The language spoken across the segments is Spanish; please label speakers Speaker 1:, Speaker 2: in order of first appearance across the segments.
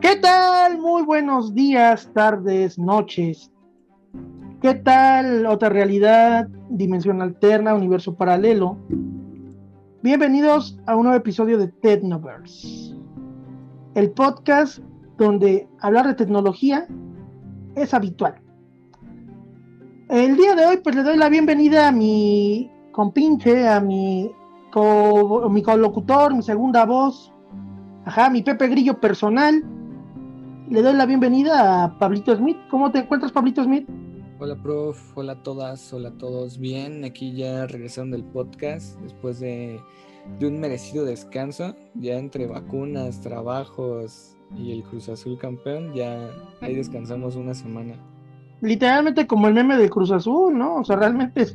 Speaker 1: ¿Qué tal? Muy buenos días, tardes, noches. ¿Qué tal? Otra realidad, dimensión alterna, universo paralelo. Bienvenidos a un nuevo episodio de Technoverse, el podcast donde hablar de tecnología es habitual. El día de hoy, pues le doy la bienvenida a mi compinche, a mi, co mi colocutor, mi segunda voz, ajá, mi Pepe Grillo personal. Le doy la bienvenida a Pablito Smith. ¿Cómo te encuentras, Pablito Smith?
Speaker 2: Hola, prof. Hola a todas. Hola a todos. Bien, aquí ya regresando del podcast después de, de un merecido descanso. Ya entre vacunas, trabajos y el Cruz Azul campeón, ya ahí descansamos una semana
Speaker 1: literalmente como el meme del Cruz Azul, ¿no? O sea, realmente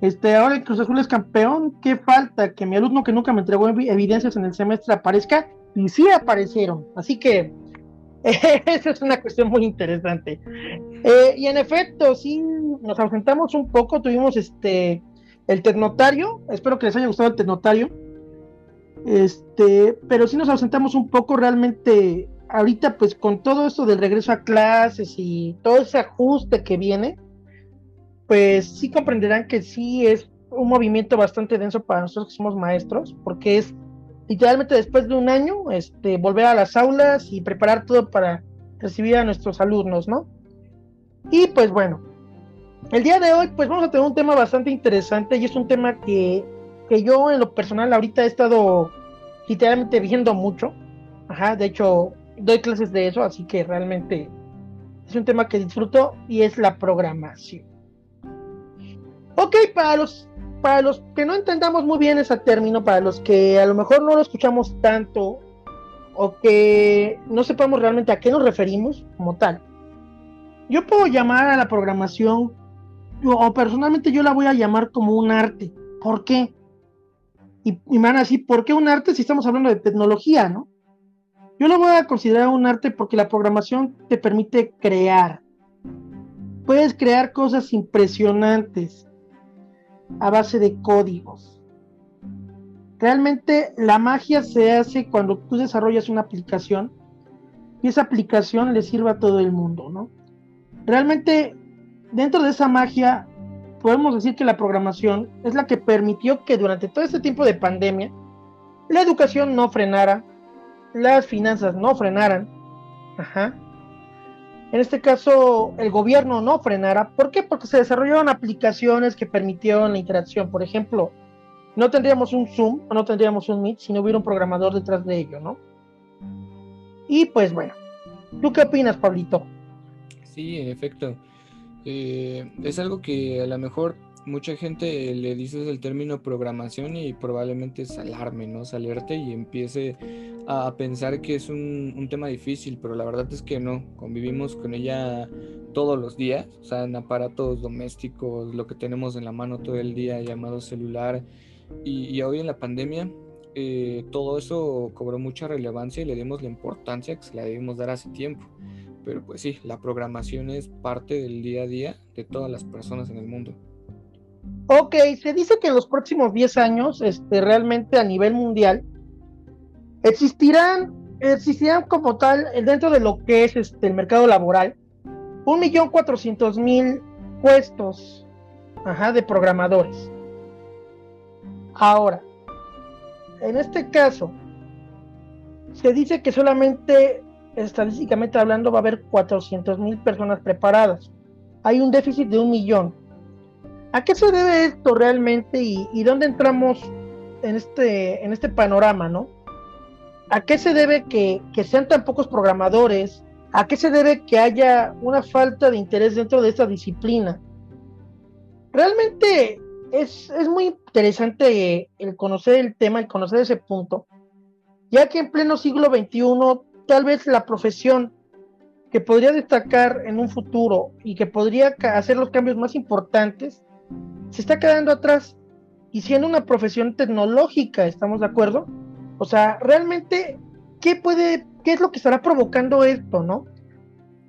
Speaker 1: este, ahora el Cruz Azul es campeón, ¿qué falta? Que mi alumno que nunca me entregó evidencias en el semestre aparezca, y sí aparecieron, así que esa es una cuestión muy interesante. Eh, y en efecto, sí, nos ausentamos un poco, tuvimos este, el tecnotario, espero que les haya gustado el tecnotario, este, pero sí nos ausentamos un poco, realmente ahorita pues con todo esto del regreso a clases y todo ese ajuste que viene, pues sí comprenderán que sí es un movimiento bastante denso para nosotros que somos maestros, porque es literalmente después de un año este, volver a las aulas y preparar todo para recibir a nuestros alumnos, ¿no? Y pues bueno, el día de hoy pues vamos a tener un tema bastante interesante y es un tema que, que yo en lo personal ahorita he estado literalmente viendo mucho. Ajá, de hecho, doy clases de eso, así que realmente es un tema que disfruto y es la programación. Ok, para los, para los que no entendamos muy bien ese término, para los que a lo mejor no lo escuchamos tanto o que no sepamos realmente a qué nos referimos como tal, yo puedo llamar a la programación, o personalmente yo la voy a llamar como un arte. ¿Por qué? Y, y me van a decir, ¿por qué un arte si estamos hablando de tecnología, no? Yo lo voy a considerar un arte porque la programación te permite crear. Puedes crear cosas impresionantes a base de códigos. Realmente la magia se hace cuando tú desarrollas una aplicación y esa aplicación le sirve a todo el mundo, ¿no? Realmente dentro de esa magia podemos decir que la programación es la que permitió que durante todo este tiempo de pandemia la educación no frenara, las finanzas no frenaran, ajá, en este caso el gobierno no frenara. ¿Por qué? Porque se desarrollaron aplicaciones que permitieron la interacción. Por ejemplo, no tendríamos un Zoom o no tendríamos un Meet si no hubiera un programador detrás de ello, ¿no? Y pues bueno, ¿tú qué opinas, Pablito?
Speaker 2: Sí, en efecto. Eh, es algo que a lo mejor mucha gente le dices el término programación y probablemente se alarme, ¿no? Se alerte y empiece a pensar que es un, tema difícil, pero la verdad es que no. Convivimos con ella todos los días, o sea, en aparatos domésticos, lo que tenemos en la mano todo el día, llamado celular. Y, hoy en la pandemia, eh, todo eso cobró mucha relevancia y le dimos la importancia que se la debimos dar hace tiempo. Pero pues sí, la programación es parte del día a día de todas las personas en el mundo.
Speaker 1: Ok, se dice que en los próximos 10 años, este, realmente a nivel mundial, existirán, existirán como tal, dentro de lo que es este, el mercado laboral, un millón cuatrocientos mil puestos de programadores. Ahora, en este caso, se dice que solamente, estadísticamente hablando, va a haber 400 mil personas preparadas. Hay un déficit de un millón. ¿A qué se debe esto realmente y, dónde entramos en este, en este panorama, no? ¿A qué se debe que, sean tan pocos programadores? ¿A qué se debe que haya una falta de interés dentro de esta disciplina? Realmente es, es muy interesante el conocer el tema, el conocer ese punto, ya que en pleno siglo XXI tal vez la profesión que podría destacar en un futuro y que podría hacer los cambios más importantes se está quedando atrás y siendo una profesión tecnológica, ¿estamos de acuerdo? O sea, realmente, ¿qué puede, qué es lo que estará provocando esto, no?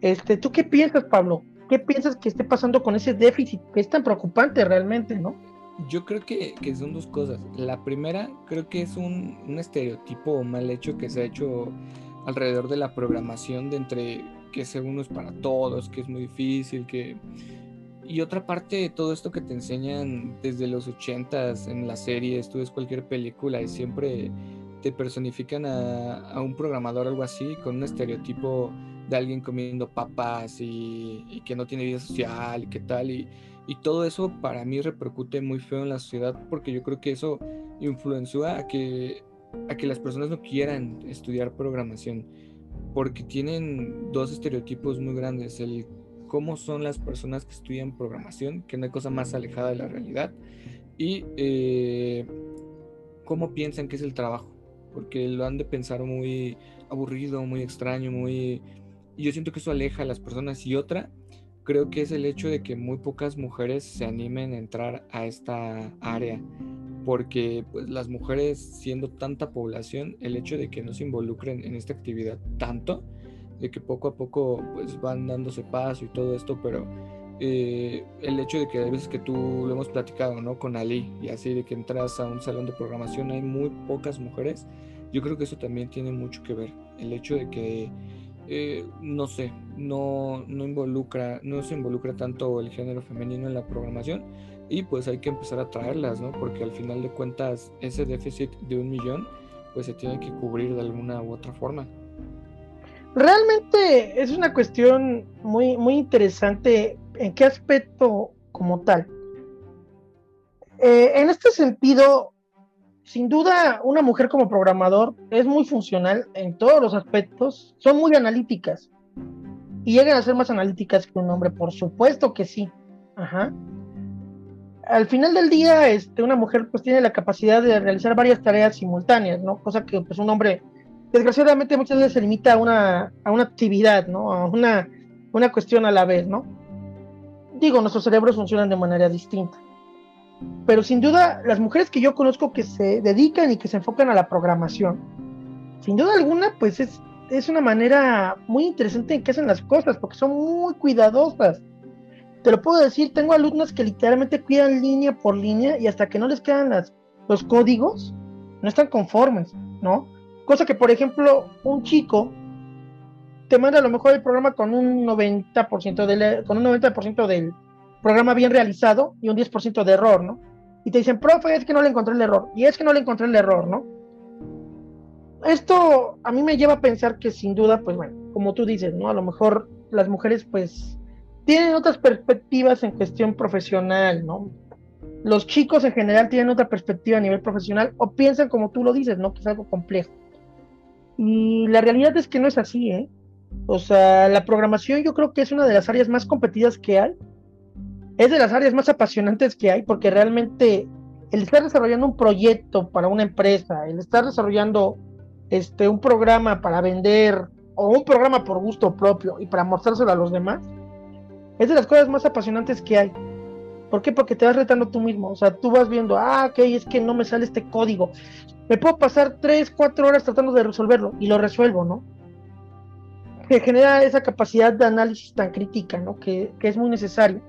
Speaker 1: Este, ¿tú qué piensas, Pablo? ¿Qué piensas que esté pasando con ese déficit que es tan preocupante realmente, no?
Speaker 2: Yo creo que, son dos cosas. La primera, creo que es un, un estereotipo mal hecho que se ha hecho alrededor de la programación de entre que según uno es para todos, que es muy difícil, que... Y otra parte de todo esto que te enseñan desde los ochentas en las series, tú ves cualquier película y siempre te personifican a, un programador algo así con un estereotipo de alguien comiendo papas y, que no tiene vida social y qué tal. Y, y, todo eso para mí repercute muy feo en la sociedad porque yo creo que eso influenció a que, a que las personas no quieran estudiar programación porque tienen dos estereotipos muy grandes. El cómo son las personas que estudian programación, que no hay cosa más alejada de la realidad, y eh, cómo piensan que es el trabajo, porque lo han de pensar muy aburrido, muy extraño, muy... Y yo siento que eso aleja a las personas. Y otra, creo que es el hecho de que muy pocas mujeres se animen a entrar a esta área porque pues, las mujeres siendo tanta población, el hecho de que no se involucren en esta actividad tanto, de que poco a poco pues van dándose paso y todo esto, pero eh, el hecho de que a veces que tú lo hemos platicado, ¿no? Con Ali y así de que entras a un salón de programación hay muy pocas mujeres, yo creo que eso también tiene mucho que ver, el hecho de que eh, no sé, no, no involucra, no se involucra tanto el género femenino en la programación y pues hay que empezar a traerlas, ¿no? Porque al final de cuentas ese déficit de un millón pues se tiene que cubrir de alguna u otra forma.
Speaker 1: Realmente es una cuestión muy, muy interesante. ¿En qué aspecto como tal? Eh, en este sentido, sin duda, una mujer como programador es muy funcional en todos los aspectos. Son muy analíticas. Y llegan a ser más analíticas que un hombre, por supuesto que sí. Ajá. Al final del día, este, una mujer pues tiene la capacidad de realizar varias tareas simultáneas, ¿no? Cosa que pues un hombre desgraciadamente muchas veces se limita a una, a una actividad, ¿no? A una, una cuestión a la vez, ¿no? Digo, nuestros cerebros funcionan de manera distinta. Pero sin duda, las mujeres que yo conozco que se dedican y que se enfocan a la programación, sin duda alguna, pues es, es una manera muy interesante en que hacen las cosas, porque son muy cuidadosas. Te lo puedo decir, tengo alumnas que literalmente cuidan línea por línea y hasta que no les quedan las, los códigos, no están conformes, ¿no? Cosa que, por ejemplo, un chico te manda a lo mejor el programa con un 90%, del, con un 90 del programa bien realizado y un 10% de error, ¿no? Y te dicen, profe, es que no le encontré el error. Y es que no le encontré el error, ¿no? Esto a mí me lleva a pensar que sin duda, pues bueno, como tú dices, ¿no? A lo mejor las mujeres pues tienen otras perspectivas en cuestión profesional, ¿no? Los chicos en general tienen otra perspectiva a nivel profesional o piensan como tú lo dices, ¿no? Que es algo complejo. Y la realidad es que no es así, ¿eh? O sea, la programación yo creo que es una de las áreas más competidas que hay. Es de las áreas más apasionantes que hay porque realmente el estar desarrollando un proyecto para una empresa, el estar desarrollando este, un programa para vender o un programa por gusto propio y para mostrárselo a los demás, es de las cosas más apasionantes que hay. ¿Por qué? Porque te vas retando tú mismo. O sea, tú vas viendo, ah, ok, es que no me sale este código me puedo pasar 3, 4 horas tratando de resolverlo y lo resuelvo, ¿no? Que genera esa capacidad de análisis tan crítica, ¿no? Que, es muy necesario.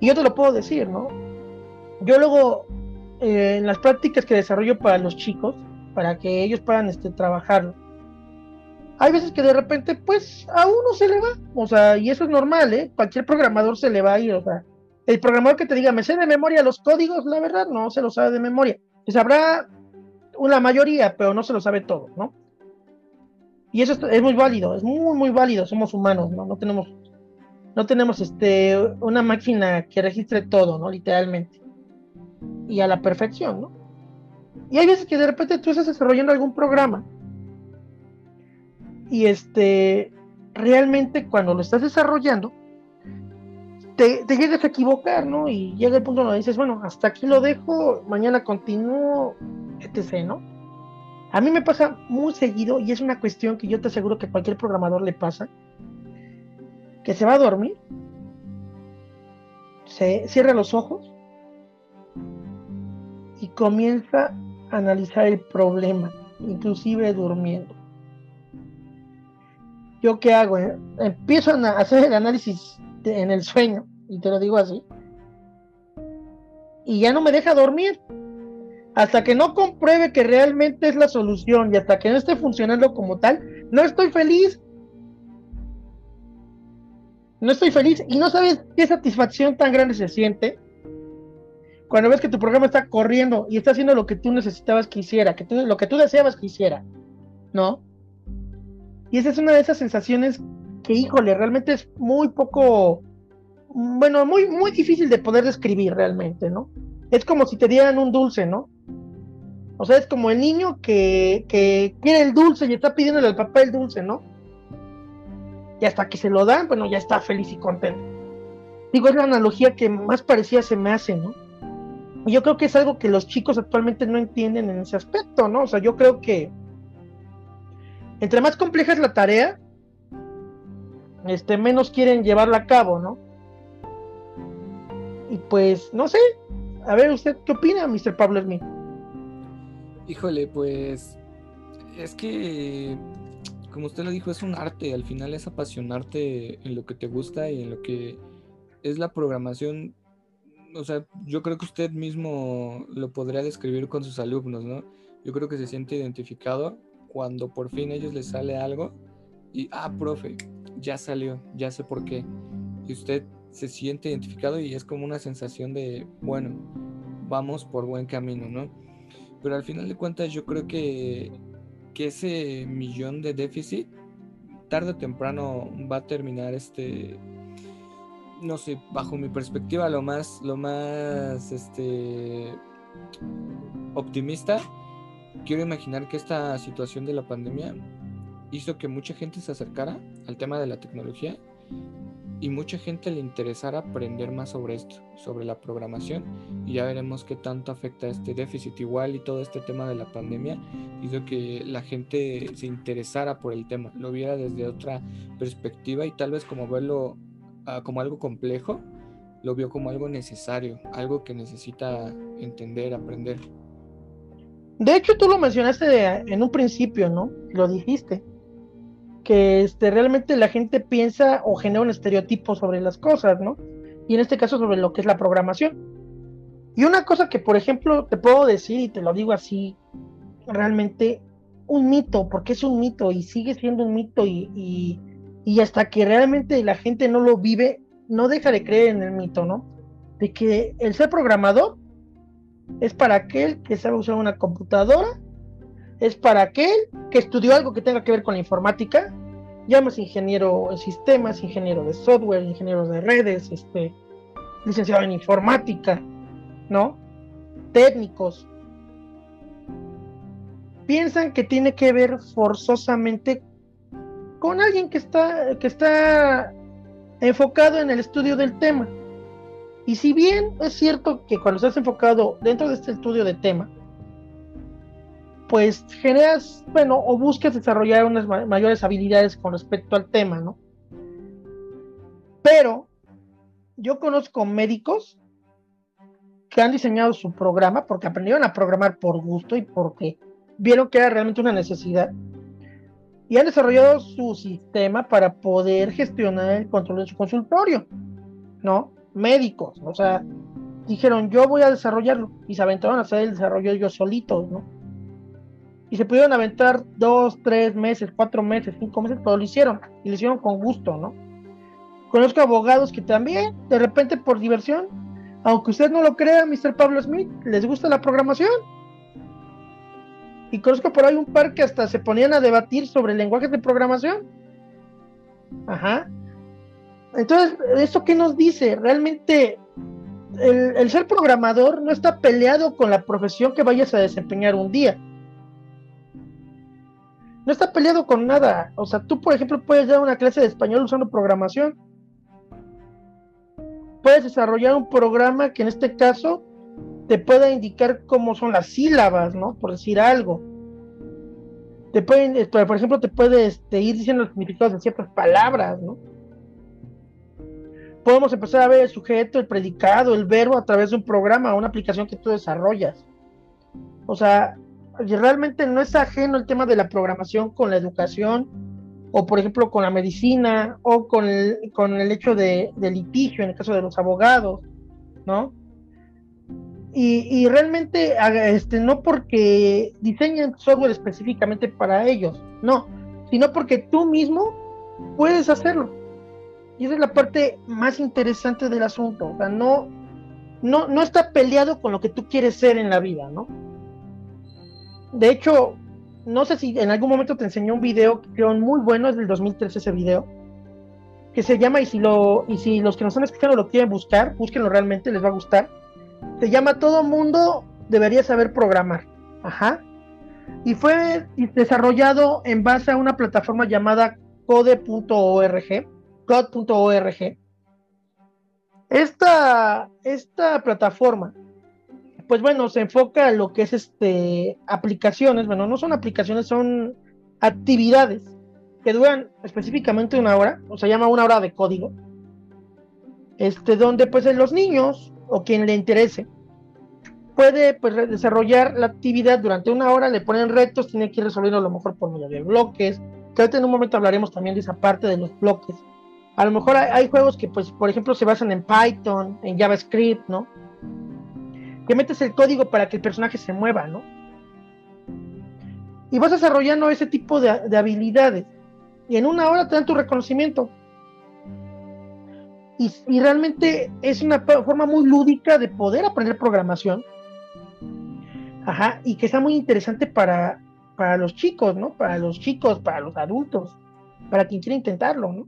Speaker 1: Y yo te lo puedo decir, ¿no? Yo luego, eh, en las prácticas que desarrollo para los chicos, para que ellos puedan este, trabajarlo, hay veces que de repente, pues, a uno se le va, o sea, y eso es normal, ¿eh? Cualquier programador se le va a ir, o sea, el programador que te diga, me sé de memoria los códigos, la verdad, no se lo sabe de memoria sabrá una mayoría, pero no se lo sabe todo, ¿no? Y eso es, muy válido, es muy, muy válido, somos humanos, ¿no? No tenemos, no tenemos este, una máquina que registre todo, ¿no? Literalmente. Y a la perfección, ¿no? Y hay veces que de repente tú estás desarrollando algún programa y este, realmente cuando lo estás desarrollando, te, llegas a equivocar, ¿no? Y llega el punto donde dices, bueno, hasta aquí lo dejo, mañana continúo, etc., ¿no? A mí me pasa muy seguido y es una cuestión que yo te aseguro que cualquier programador le pasa, que se va a dormir, se cierra los ojos y comienza a analizar el problema, inclusive durmiendo. ¿Yo qué hago? Eh? Empiezo a hacer el análisis en el sueño, y te lo digo así. Y ya no me deja dormir. hasta que no compruebe que realmente es la solución y hasta que no esté funcionando como tal, no estoy feliz. No estoy feliz y no sabes qué satisfacción tan grande se siente cuando ves que tu programa está corriendo y está haciendo lo que tú necesitabas que hiciera, que lo que tú deseabas que hiciera, ¿no? Y esa es una de esas sensaciones que, híjole, realmente es muy poco, bueno, muy, muy difícil de poder describir realmente, ¿no? Es como si te dieran un dulce, ¿no? O sea, es como el niño que, que quiere el dulce y está pidiéndole al papá el dulce, ¿no? Y hasta que se lo dan, bueno, ya está feliz y contento. Digo, es la analogía que más parecía se me hace, ¿no? Y yo creo que es algo que los chicos actualmente no entienden en ese aspecto, ¿no? O sea, yo creo que entre más compleja es la tarea, este, menos quieren llevarla a cabo, ¿no? Y pues, no sé, a ver, ¿usted qué opina, Mr. Pablo Smith?
Speaker 2: Híjole, pues es que, como usted lo dijo, es un arte, al final es apasionarte en lo que te gusta y en lo que es la programación. O sea, yo creo que usted mismo lo podría describir con sus alumnos, ¿no? Yo creo que se siente identificado cuando por fin a ellos les sale algo y, ah, profe, ya salió, ya sé por qué. Y usted se siente identificado y es como una sensación de, bueno, vamos por buen camino, ¿no? Pero al final de cuentas yo creo que, que ese millón de déficit tarde o temprano va a terminar este no sé, bajo mi perspectiva lo más lo más este optimista quiero imaginar que esta situación de la pandemia hizo que mucha gente se acercara al tema de la tecnología y mucha gente le interesara aprender más sobre esto, sobre la programación y ya veremos qué tanto afecta este déficit igual y todo este tema de la pandemia hizo que la gente se interesara por el tema, lo viera desde otra perspectiva y tal vez como verlo uh, como algo complejo, lo vio como algo necesario, algo que necesita entender, aprender.
Speaker 1: De hecho, tú lo mencionaste en un principio, ¿no? Lo dijiste que este, realmente la gente piensa o genera un estereotipo sobre las cosas, ¿no? Y en este caso sobre lo que es la programación. Y una cosa que, por ejemplo, te puedo decir y te lo digo así, realmente un mito, porque es un mito y sigue siendo un mito y, y, hasta que realmente la gente no lo vive, no deja de creer en el mito, ¿no? De que el ser programador es para aquel que sabe usar una computadora es para aquel que estudió algo que tenga que ver con la informática, llamas ingeniero en sistemas, ingeniero de software, ingeniero de redes, este, licenciado en informática, ¿no? Técnicos. Piensan que tiene que ver forzosamente con alguien que está, que está enfocado en el estudio del tema. Y si bien es cierto que cuando estás enfocado dentro de este estudio de tema, pues generas, bueno, o buscas desarrollar unas mayores habilidades con respecto al tema, ¿no? Pero yo conozco médicos que han diseñado su programa porque aprendieron a programar por gusto y porque vieron que era realmente una necesidad. Y han desarrollado su sistema para poder gestionar el control de su consultorio, ¿no? Médicos, o sea, dijeron, yo voy a desarrollarlo. Y se aventaron a hacer el desarrollo ellos solitos, ¿no? Y se pudieron aventar dos, tres meses, cuatro meses, cinco meses, pero lo hicieron y lo hicieron con gusto, ¿no? Conozco abogados que también, de repente por diversión, aunque usted no lo crea, Mr. Pablo Smith, les gusta la programación. Y conozco por ahí un par que hasta se ponían a debatir sobre lenguajes de programación. Ajá. Entonces, ¿esto qué nos dice? Realmente el, el, ser programador no está peleado con la profesión que vayas a desempeñar un día no está peleado con nada. O sea, tú, por ejemplo, puedes dar una clase de español usando programación. Puedes desarrollar un programa que en este caso te pueda indicar cómo son las sílabas, ¿no? Por decir algo. Te pueden, eh, por ejemplo, te puede este, ir diciendo los significados de ciertas palabras, ¿no? Podemos empezar a ver el sujeto, el predicado, el verbo a través de un programa, una aplicación que tú desarrollas. O sea, realmente no es ajeno el tema de la programación con la educación o por ejemplo con la medicina o con el, con el hecho de, litigio en el caso de los abogados, ¿no? y, realmente este, no porque diseñen software específicamente para ellos, no, sino porque tú mismo puedes hacerlo. Y esa es la parte más interesante del asunto. O sea, no, no, no está peleado con lo que tú quieres ser en la vida, ¿no? De hecho, no sé si en algún momento te enseñó un video creo muy bueno, es del 2013 ese video, que se llama, y si, lo, y si los que nos están escuchando lo quieren buscar, búsquenlo realmente, les va a gustar. Se llama Todo Mundo debería saber programar. Ajá. Y fue desarrollado en base a una plataforma llamada code.org, code.org. Esta, esta plataforma pues bueno, se enfoca en lo que es este aplicaciones, bueno, no son aplicaciones, son actividades que duran específicamente una hora, o se llama una hora de código, este, donde pues los niños o quien le interese puede pues desarrollar la actividad durante una hora, le ponen retos, tiene que ir resolviendo a lo mejor por medio de bloques, que en un momento hablaremos también de esa parte de los bloques. A lo mejor hay, hay juegos que pues por ejemplo se basan en Python, en JavaScript, ¿no? Que metes el código para que el personaje se mueva, ¿no? Y vas desarrollando ese tipo de, habilidades. Y en una hora te dan tu reconocimiento. Y, realmente es una forma muy lúdica de poder aprender programación. Ajá, y que está muy interesante para, para los chicos, ¿no? Para los chicos, para los adultos, para quien quiera intentarlo, ¿no?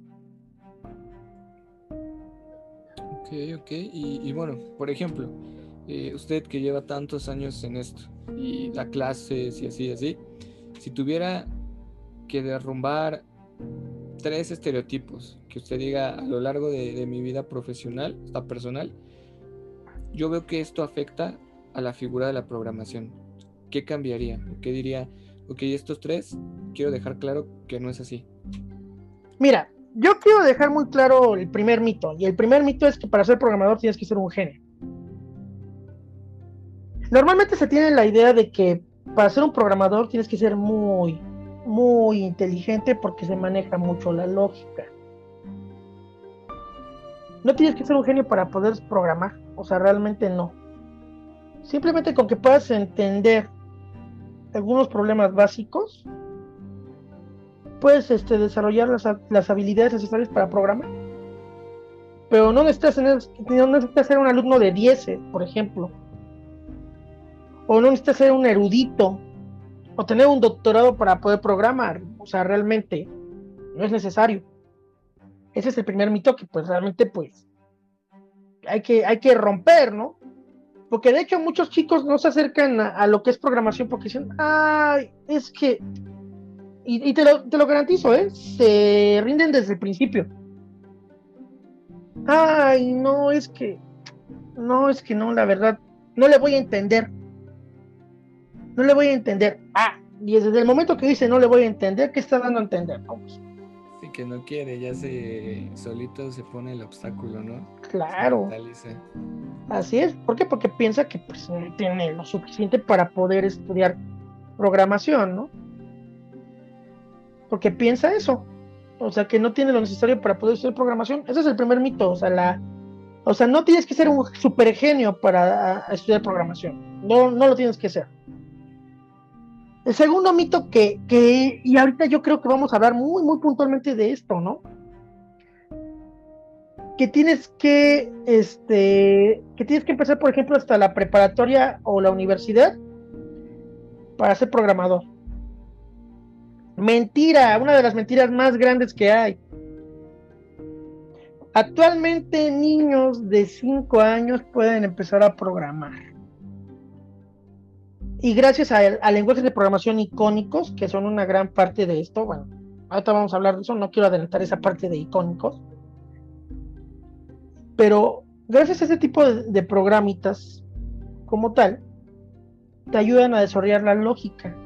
Speaker 2: Ok, ok. y bueno, por ejemplo, eh, usted que lleva tantos años en esto y da clases y así, así, si tuviera que derrumbar tres estereotipos que usted diga a lo largo de, mi vida profesional, hasta personal, yo veo que esto afecta a la figura de la programación. ¿Qué cambiaría? ¿Qué diría? Ok, estos tres, quiero dejar claro que no es así.
Speaker 1: Mira, yo quiero dejar muy claro el primer mito, y el primer mito es que para ser programador tienes que ser un genio. Normalmente se tiene la idea de que para ser un programador tienes que ser muy, muy inteligente porque se maneja mucho la lógica. No tienes que ser un genio para poder programar, o sea, realmente no. Simplemente con que puedas entender algunos problemas básicos, puedes este, desarrollar las, habilidades necesarias para programar. Pero no necesitas, no necesitas ser un alumno de 10, por ejemplo o no necesitas ser un erudito o tener un doctorado para poder programar. O sea, realmente no es necesario. Ese es el primer mito que pues realmente pues hay que, hay que romper, ¿no? Porque de hecho muchos chicos no se acercan a, lo que es programación porque dicen, ay, es que, y, te, lo, te lo garantizo, ¿eh? Se rinden desde el principio. Ay, no, es que, no, es que no, la verdad, no le voy a entender no le voy a entender. Ah, y desde el momento que dice no le voy a entender, ¿qué está dando a entender? Vamos.
Speaker 2: Sí, que no quiere, ya se solito se pone el obstáculo, ¿no?
Speaker 1: Claro. Así es. ¿Por qué? Porque piensa que pues, no tiene lo suficiente para poder estudiar programación, ¿no? Porque piensa eso. O sea, que no tiene lo necesario para poder estudiar programación. Ese es el primer mito. O sea, la, o sea, no tienes que ser un super genio para estudiar programación. No, no lo tienes que ser. El segundo mito que, que, y ahorita yo creo que vamos a hablar muy, muy puntualmente de esto, ¿no? Que tienes que, este, que tienes que empezar, por ejemplo, hasta la preparatoria o la universidad para ser programador. Mentira, una de las mentiras más grandes que hay. Actualmente niños de 5 años pueden empezar a programar y gracias a, lenguajes de programación icónicos, que son una gran parte de esto, bueno, ahorita vamos a hablar de eso, no quiero adelantar esa parte de icónicos, pero gracias a ese tipo de, programitas como tal, te ayudan a desarrollar la lógica,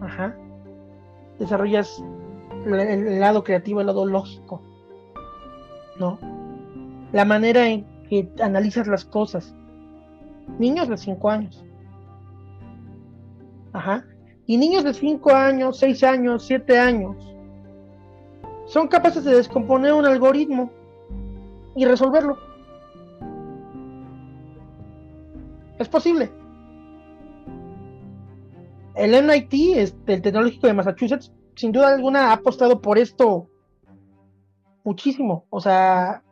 Speaker 1: ajá, desarrollas el, el lado creativo, el lado lógico, ¿no? La manera en que analizas las cosas. Niños de 5 años Ajá. Y niños de 5 años, 6 años, 7 años son capaces de descomponer un algoritmo y resolverlo. Es posible. El MIT, este, el Tecnológico de Massachusetts, sin duda alguna ha apostado por esto muchísimo. O sea,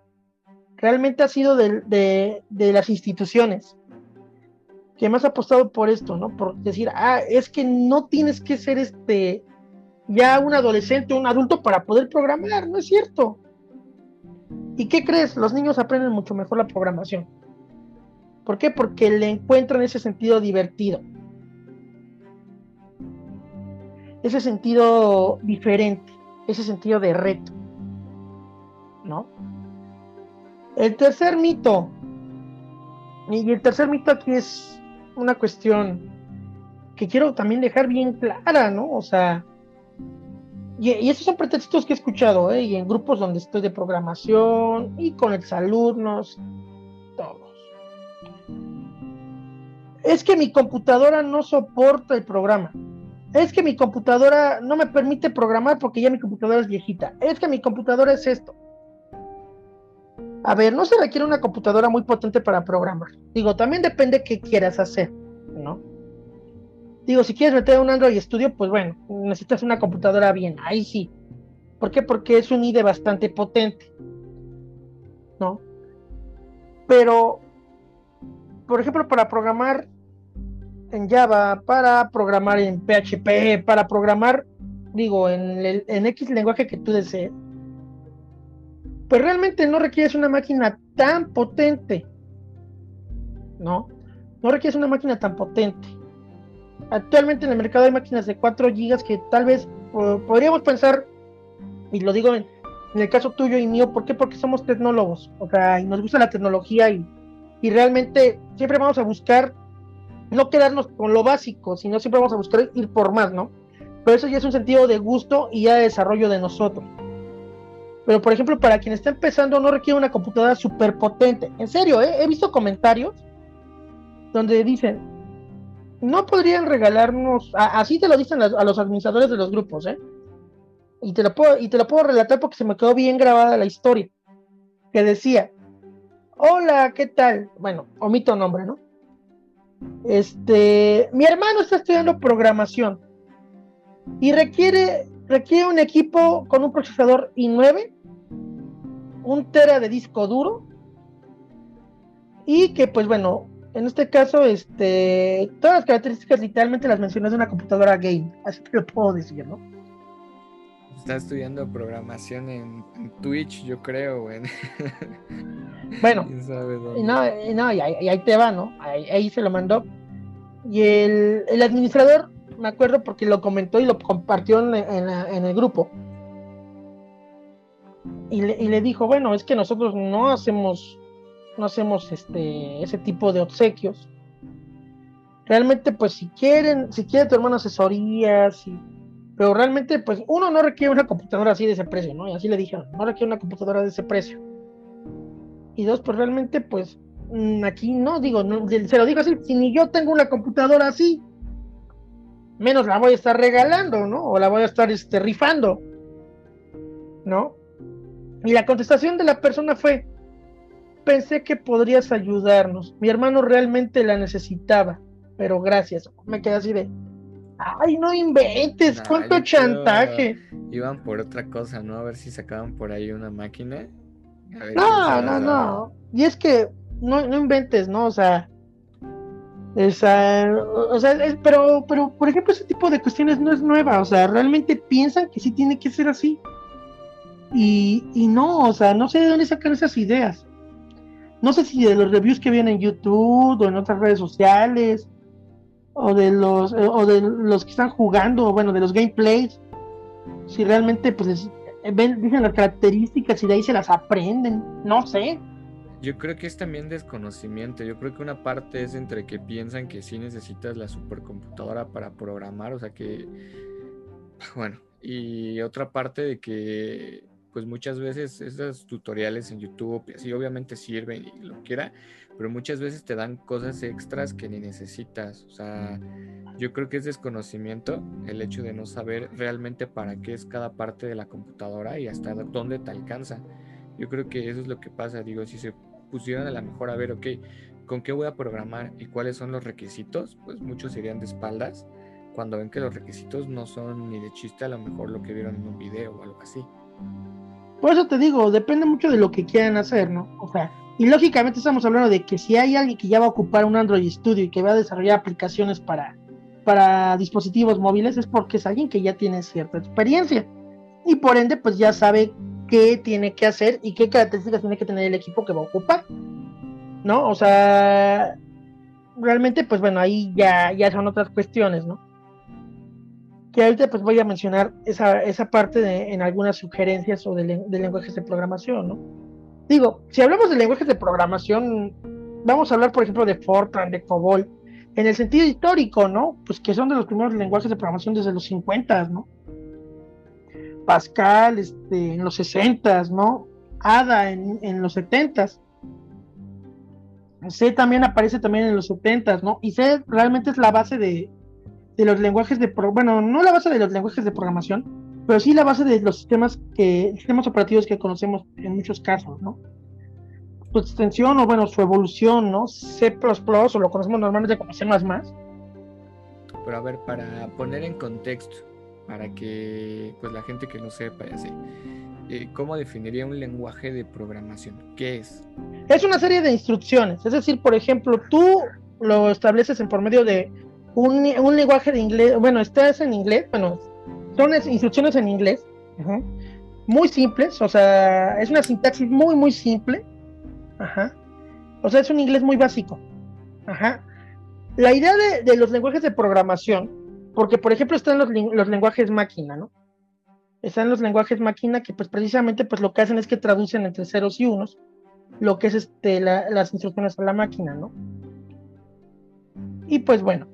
Speaker 1: realmente ha sido de, de, las instituciones que más ha apostado por esto, ¿no? Por decir, ah, es que no tienes que ser este ya un adolescente un adulto para poder programar, no es cierto. ¿Y qué crees? Los niños aprenden mucho mejor la programación. ¿Por qué? Porque le encuentran ese sentido divertido. Ese sentido diferente, ese sentido de reto. ¿No? El tercer mito. Y el tercer mito aquí es una cuestión que quiero también dejar bien clara, ¿no? O sea, y, esos son pretextos que he escuchado, ¿eh? Y en grupos donde estoy de programación y con exalumnos, todos. Es que mi computadora no soporta el programa. Es que mi computadora no me permite programar porque ya mi computadora es viejita. Es que mi computadora es esto. A ver, no se requiere una computadora muy potente para programar. Digo, también depende qué quieras hacer, ¿no? Digo, si quieres meter un Android Studio, pues bueno, necesitas una computadora bien, ahí sí. ¿Por qué? Porque es un IDE bastante potente. ¿No? Pero, por ejemplo, para programar en Java, para programar en PHP, para programar, digo, en, en X lenguaje que tú desees, pues realmente no requieres una máquina tan potente. ¿No? No requieres una máquina tan potente. Actualmente en el mercado hay máquinas de 4 GB que tal vez podríamos pensar, y lo digo en, el caso tuyo y mío, ¿por qué? Porque somos tecnólogos, o sea, y nos gusta la tecnología y, y realmente siempre vamos a buscar no quedarnos con lo básico, sino siempre vamos a buscar ir por más, ¿no? Pero eso ya es un sentido de gusto y ya de desarrollo de nosotros. Pero por ejemplo, para quien está empezando no requiere una computadora súper potente. En serio, ¿eh? he visto comentarios donde dicen, no podrían regalarnos, así te lo dicen a los administradores de los grupos, ¿eh? Y te lo puedo, y te lo puedo relatar porque se me quedó bien grabada la historia. Que decía, hola, ¿qué tal? Bueno, omito nombre, ¿no? Este, mi hermano está estudiando programación y requiere, requiere un equipo con un procesador i9, un tera de disco duro y que pues bueno, en este caso, este, todas las características literalmente las mencionas de una computadora game, así que lo puedo decir, ¿no?
Speaker 2: Está estudiando programación en, Twitch, yo creo, güey.
Speaker 1: Bueno, y no, no y ahí, te va, ¿no? Ahí, se lo mandó. Y el, el, administrador, me acuerdo porque lo comentó y lo compartió en, en, el grupo. Y le, y le dijo, bueno, es que nosotros no hacemos no hacemos este ese tipo de obsequios. Realmente, pues si quieren, si quiere tu hermano asesorías, pero realmente, pues uno no requiere una computadora así de ese precio, ¿no? Y así le dijeron, no requiere una computadora de ese precio. Y dos, pues realmente, pues mm, aquí no, digo, se lo digo así, si ni yo tengo una computadora así, menos la voy a estar regalando, ¿no? O la voy a estar este, rifando, ¿no? Y la contestación de la persona fue, pensé que podrías ayudarnos. Mi hermano realmente la necesitaba, pero gracias. Me quedé así de, ay, no inventes, cuánto chantaje.
Speaker 2: Iban por otra cosa, ¿no? A ver si sacaban por ahí una máquina.
Speaker 1: No, no, no. Y es que no, no inventes, ¿no? O sea, esa, o sea, pero, pero, por ejemplo, ese tipo de cuestiones no es nueva, o sea, realmente piensan que sí tiene que ser así. Y, y no, o sea, no sé de dónde sacan esas ideas no sé si de los reviews que vienen en YouTube o en otras redes sociales, o de los, eh, o de los que están jugando, o bueno, de los gameplays, si realmente pues ven, dicen las características y de ahí se las aprenden, no sé.
Speaker 2: Yo creo que es también desconocimiento. Yo creo que una parte es entre que piensan que sí necesitas la supercomputadora para programar, o sea que, bueno, y otra parte de que pues muchas veces esos tutoriales en YouTube, sí, obviamente sirven y lo quiera, pero muchas veces te dan cosas extras que ni necesitas. O sea, yo creo que es desconocimiento el hecho de no saber realmente para qué es cada parte de la computadora y hasta dónde te alcanza. Yo creo que eso es lo que pasa. Digo, si se pusieran a lo mejor a ver, ok, con qué voy a programar y cuáles son los requisitos, pues muchos irían de espaldas cuando ven que los requisitos no son ni de chiste a lo mejor lo que vieron en un video o algo así.
Speaker 1: Por eso te digo, depende mucho de lo que quieran hacer, ¿no? O sea, y lógicamente estamos hablando de que si hay alguien que ya va a ocupar un Android Studio y que va a desarrollar aplicaciones para, para dispositivos móviles, es porque es alguien que ya tiene cierta experiencia. Y por ende, pues ya sabe qué tiene que hacer y qué características tiene que tener el equipo que va a ocupar. ¿No? O sea, realmente, pues bueno, ahí ya, ya son otras cuestiones, ¿no? Que ahorita pues voy a mencionar esa, esa parte de, en algunas sugerencias o de, de lenguajes de programación, ¿no? Digo, si hablamos de lenguajes de programación, vamos a hablar, por ejemplo, de Fortran, de COBOL, en el sentido histórico, ¿no? Pues que son de los primeros lenguajes de programación desde los 50, ¿no? Pascal este, en los 60, ¿no? Ada en, en los 70. C también aparece también en los 70, ¿no? Y C realmente es la base de, de los lenguajes de, bueno, no la base de los lenguajes de programación, pero sí la base de los sistemas que, sistemas operativos que conocemos en muchos casos, ¿no? Su extensión o bueno, su evolución, ¿no? C++ o lo conocemos normalmente como C++.
Speaker 2: Pero a ver, para poner en contexto, para que pues la gente que no sepa y así, eh, ¿cómo definiría un lenguaje de programación? ¿Qué es?
Speaker 1: Es una serie de instrucciones, es decir, por ejemplo, tú lo estableces en por medio de un, un lenguaje de inglés, bueno, estás en inglés, bueno, son instrucciones en inglés, muy simples, o sea, es una sintaxis muy, muy simple, ajá, o sea, es un inglés muy básico, ajá. La idea de, de los lenguajes de programación, porque por ejemplo están los, lenguajes máquina, ¿no? Están los lenguajes máquina que pues precisamente pues lo que hacen es que traducen entre ceros y unos lo que es este las instrucciones a la máquina, ¿no? Y pues bueno,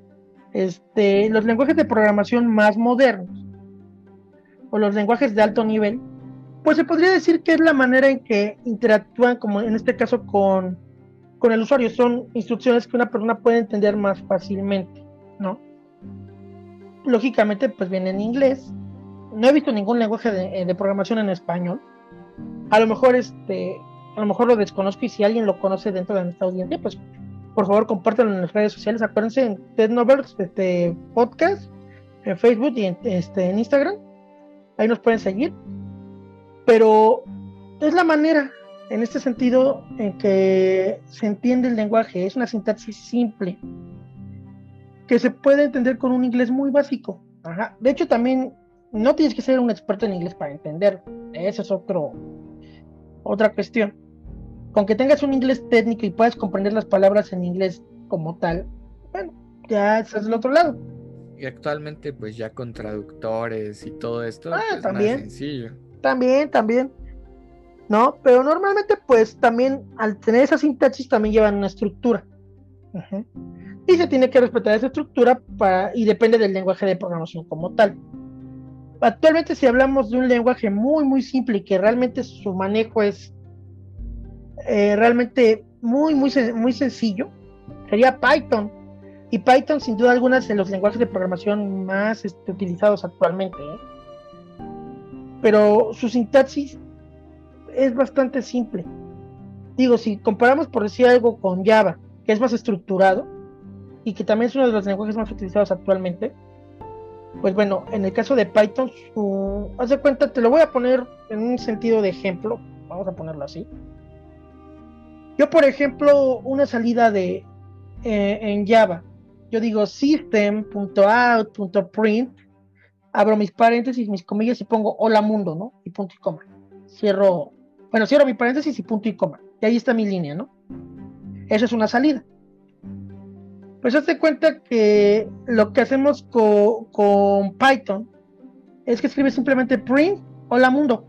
Speaker 1: este, los lenguajes de programación más modernos o los lenguajes de alto nivel, pues se podría decir que es la manera en que interactúan, como en este caso con, con el usuario. Son instrucciones que una persona puede entender más fácilmente, ¿no? Lógicamente, pues viene en inglés. No he visto ningún lenguaje de, de, programación en español. A lo mejor este, a lo mejor lo desconozco y si alguien lo conoce dentro de nuestra audiencia, pues por favor compártanlo en las redes sociales. Acuérdense en TEDnovers, este podcast, en Facebook y en, este, en Instagram. Ahí nos pueden seguir. Pero es la manera, en este sentido, en que se entiende el lenguaje. Es una sintaxis simple que se puede entender con un inglés muy básico. Ajá. De hecho, también no tienes que ser un experto en inglés para entender. Esa es otro, otra cuestión. Con que tengas un inglés técnico y puedas comprender las palabras en inglés como tal, bueno, ya estás del otro lado.
Speaker 2: Y actualmente, pues ya con traductores y todo esto,
Speaker 1: ah,
Speaker 2: es
Speaker 1: también,
Speaker 2: más sencillo.
Speaker 1: También, también. ¿No? Pero normalmente, pues también al tener esa sintaxis también llevan una estructura. Uh -huh. Y se tiene que respetar esa estructura y depende del lenguaje de programación como tal. Actualmente, si hablamos de un lenguaje muy, muy simple y que realmente su manejo es eh, realmente muy, muy, muy sencillo, sería Python. Y Python, sin duda alguna, es de los lenguajes de programación más este, utilizados actualmente. ¿eh? Pero su sintaxis es bastante simple. Digo, si comparamos por decir algo con Java, que es más estructurado y que también es uno de los lenguajes más utilizados actualmente, pues bueno, en el caso de Python, su... haz de cuenta, te lo voy a poner en un sentido de ejemplo, vamos a ponerlo así. Yo, por ejemplo, una salida de eh, en Java, yo digo system.out.print, abro mis paréntesis, mis comillas y pongo hola mundo, ¿no? Y punto y coma. Cierro, bueno, cierro mi paréntesis y punto y coma. Y ahí está mi línea, ¿no? Eso es una salida. Pues hazte cuenta que lo que hacemos con, con Python es que escribe simplemente print hola mundo.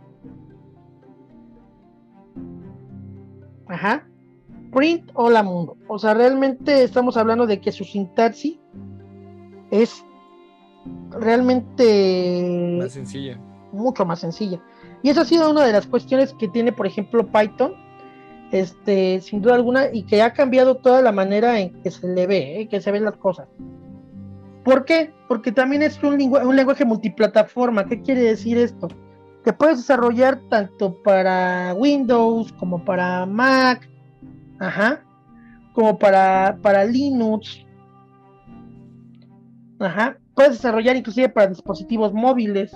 Speaker 1: Ajá. Print hola mundo. O sea, realmente estamos hablando de que su sintaxis es realmente
Speaker 2: más sencilla.
Speaker 1: Mucho más sencilla. Y esa ha sido una de las cuestiones que tiene, por ejemplo, Python, este, sin duda alguna, y que ha cambiado toda la manera en que se le ve, ¿eh? que se ven las cosas. ¿Por qué? Porque también es un, lengu un lenguaje multiplataforma. ¿Qué quiere decir esto? Que puedes desarrollar tanto para Windows como para Mac, ajá, como para, para Linux. Ajá. Puedes desarrollar inclusive para dispositivos móviles.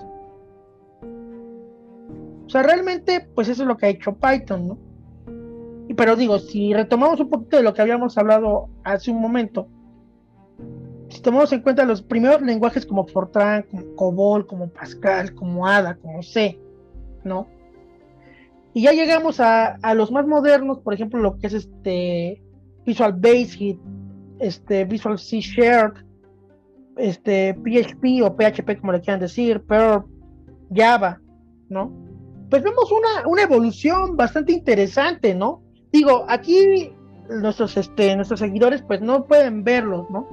Speaker 1: O sea, realmente, pues eso es lo que ha hecho Python, ¿no? Pero digo, si retomamos un poquito de lo que habíamos hablado hace un momento, si tomamos en cuenta los primeros lenguajes como Fortran, como COBOL, como Pascal, como ADA, como C, ¿no? Y ya llegamos a, los más modernos, por ejemplo, lo que es este Visual Basic, este Visual C Sharp, este PHP o PHP como le quieran decir, Perl, Java, ¿no? Pues vemos una, una evolución bastante interesante, ¿no? Digo, aquí nuestros, este, nuestros seguidores pues no pueden verlos, ¿no?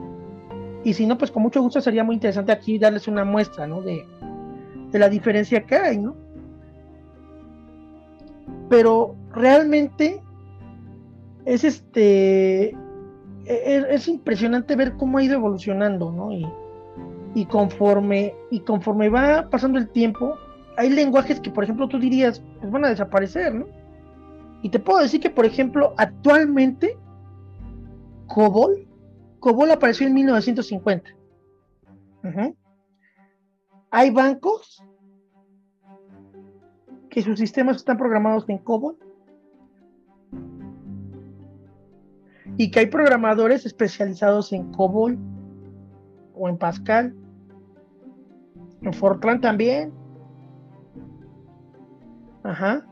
Speaker 1: Y si no, pues con mucho gusto sería muy interesante aquí darles una muestra, ¿no? De, de la diferencia que hay, ¿no? Pero realmente es este e, es, impresionante ver cómo ha ido evolucionando, ¿no? Y, y, conforme y conforme va pasando el tiempo, hay lenguajes que, por ejemplo, tú dirías, pues van a desaparecer, ¿no? Y te puedo decir que, por ejemplo, actualmente COBOL, COBOL apareció en 1950. Hay bancos que sus sistemas están programados en COBOL y que hay programadores especializados en COBOL o en Pascal, en Fortran también. Ajá.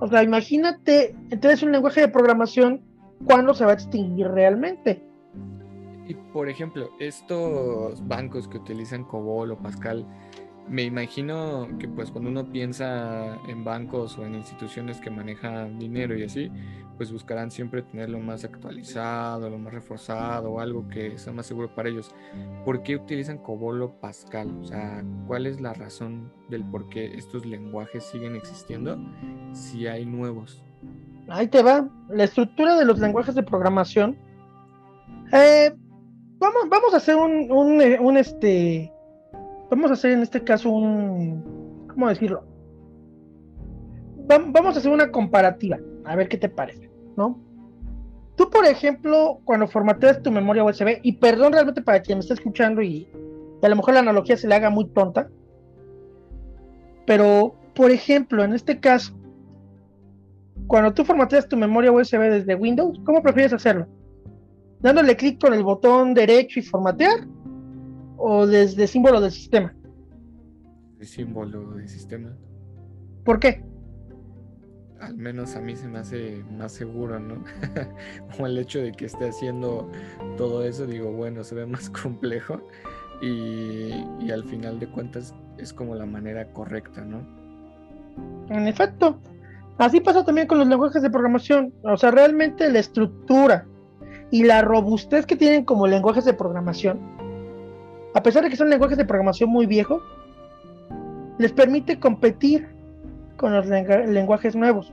Speaker 1: O sea, imagínate, entonces un lenguaje de programación, ¿cuándo se va a extinguir realmente?
Speaker 2: Y por ejemplo, estos bancos que utilizan COBOL o Pascal, me imagino que pues cuando uno piensa en bancos o en instituciones que manejan dinero y así, pues buscarán siempre tenerlo más actualizado, lo más reforzado algo que sea más seguro para ellos. ¿Por qué utilizan COBOL o Pascal? O sea, ¿cuál es la razón del por qué estos lenguajes siguen existiendo si hay nuevos?
Speaker 1: Ahí te va. La estructura de los lenguajes de programación. Eh, vamos, vamos a hacer un, un, un este vamos a hacer en este caso un, ¿cómo decirlo? Vamos a hacer una comparativa, a ver qué te parece, ¿no? Tú, por ejemplo, cuando formateas tu memoria USB, y perdón realmente para quien me está escuchando y, a lo mejor la analogía se le haga muy tonta, pero, por ejemplo, en este caso, cuando tú formateas tu memoria USB desde Windows, ¿cómo prefieres hacerlo? ¿Dándole clic con el botón derecho y formatear? O desde símbolo del sistema?
Speaker 2: De símbolo del sistema.
Speaker 1: ¿Por qué?
Speaker 2: Al menos a mí se me hace más seguro, ¿no? Como el hecho de que esté haciendo todo eso, digo, bueno, se ve más complejo y, y al final de cuentas es como la manera correcta, ¿no?
Speaker 1: En efecto, así pasa también con los lenguajes de programación. O sea, realmente la estructura y la robustez que tienen como lenguajes de programación a pesar de que son lenguajes de programación muy viejos, les permite competir con los lenguajes nuevos.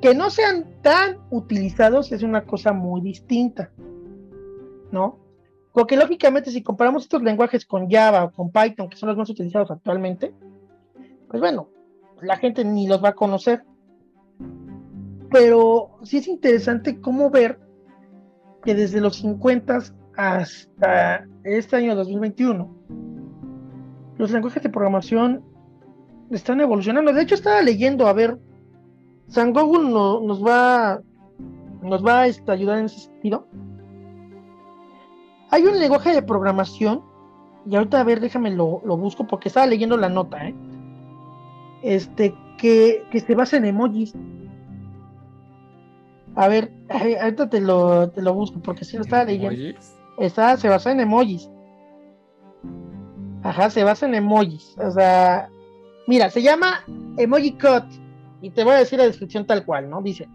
Speaker 1: Que no sean tan utilizados es una cosa muy distinta, ¿no? Porque lógicamente si comparamos estos lenguajes con Java o con Python, que son los más utilizados actualmente, pues bueno, la gente ni los va a conocer. Pero sí es interesante cómo ver que desde los 50 hasta este año 2021, los lenguajes de programación están evolucionando. De hecho, estaba leyendo, a ver, San Google nos va, nos va a este, ayudar en ese sentido. Hay un lenguaje de programación, y ahorita a ver, déjame lo, busco porque estaba leyendo la nota, ¿eh? Este, que, que se basa en emojis. A ver, ahorita te lo, te lo busco porque si lo estaba leyendo. Esta se basa en emojis. Ajá, se basa en emojis. O sea, mira, se llama Emoji Code. Y te voy a decir la descripción tal cual, ¿no? Dice: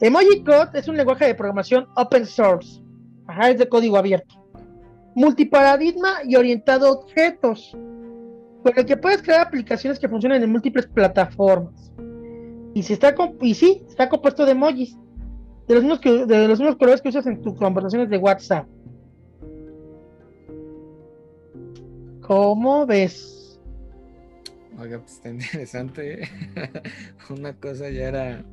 Speaker 1: Emoji Code es un lenguaje de programación open source. Ajá, es de código abierto. Multiparadigma y orientado a objetos. Con el que puedes crear aplicaciones que funcionan en múltiples plataformas. Y, si está y sí, está compuesto de emojis. De los, mismos de los mismos colores que usas en tus conversaciones de WhatsApp. ¿Cómo ves?
Speaker 2: Oiga, pues está interesante. Una cosa ya era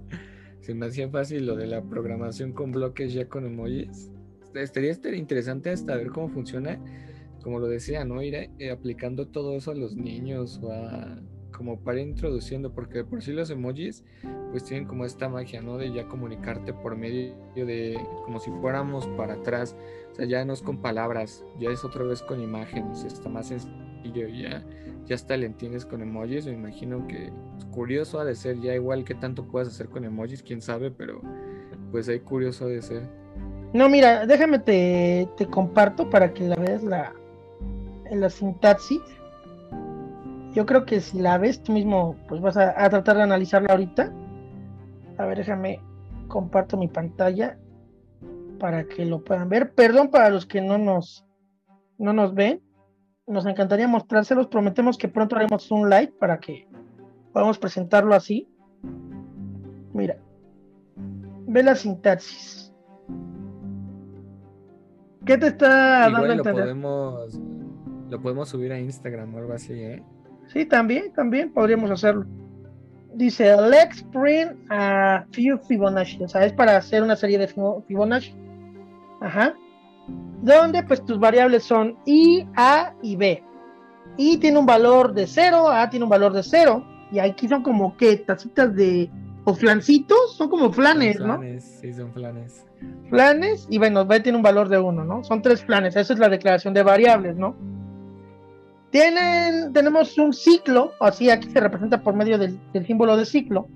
Speaker 2: se me hacía fácil lo de la programación con bloques ya con emojis. Estaría, interesante hasta ver cómo funciona, como lo decía, ¿no? Ir eh, aplicando todo eso a los niños o a como para ir introduciendo, porque por sí los emojis pues tienen como esta magia, ¿no? De ya comunicarte por medio de, como si fuéramos para atrás, o sea, ya no es con palabras, ya es otra vez con imágenes, está más sencillo, ya, ya hasta le entiendes con emojis, me imagino que curioso ha de ser, ya igual que tanto puedas hacer con emojis, quién sabe, pero pues ahí curioso ha de ser.
Speaker 1: No, mira, déjame te, te comparto para que la veas la, la sintaxis yo creo que si la ves tú mismo, pues vas a, tratar de analizarla ahorita. A ver, déjame, comparto mi pantalla para que lo puedan ver. Perdón para los que no nos, no nos ven. Nos encantaría mostrárselos. Prometemos que pronto haremos un live para que podamos presentarlo así. Mira, ve la sintaxis. ¿Qué te está dando a
Speaker 2: entender? Lo podemos, lo podemos subir a Instagram o algo así, ¿eh?
Speaker 1: Sí, también, también podríamos hacerlo. Dice, let's print a few Fibonacci. O sea, es para hacer una serie de Fibonacci. Ajá. Donde pues tus variables son I, A y B. I tiene un valor de 0, A tiene un valor de 0. Y aquí son como que tacitas de... o flancitos, son como flanes, son flanes
Speaker 2: ¿no? Sí, son flanes.
Speaker 1: Flanes, y bueno, B tiene un valor de 1, ¿no? Son tres flanes, esa es la declaración de variables, ¿no? Tienen, tenemos un ciclo, así aquí se representa por medio del, símbolo de ciclo,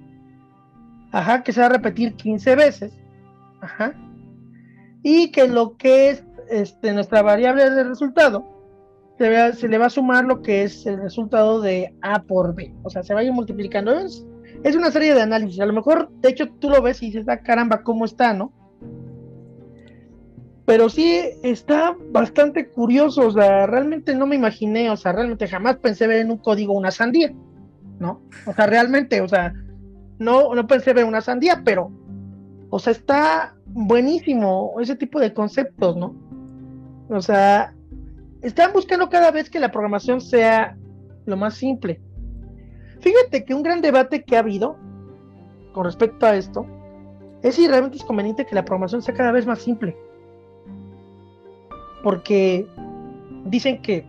Speaker 1: ajá, que se va a repetir 15 veces, ajá, y que lo que es este, nuestra variable de resultado, se, le va a sumar lo que es el resultado de A por B, o sea, se va a ir multiplicando. Es, es una serie de análisis, a lo mejor, de hecho, tú lo ves y dices, ah, caramba, ¿cómo está, no? Pero sí está bastante curioso, o sea, realmente no me imaginé, o sea, realmente jamás pensé ver en un código una sandía, ¿no? O sea, realmente, o sea, no, no pensé ver una sandía, pero, o sea, está buenísimo ese tipo de conceptos, ¿no? O sea, están buscando cada vez que la programación sea lo más simple. Fíjate que un gran debate que ha habido con respecto a esto es si realmente es conveniente que la programación sea cada vez más simple porque dicen que,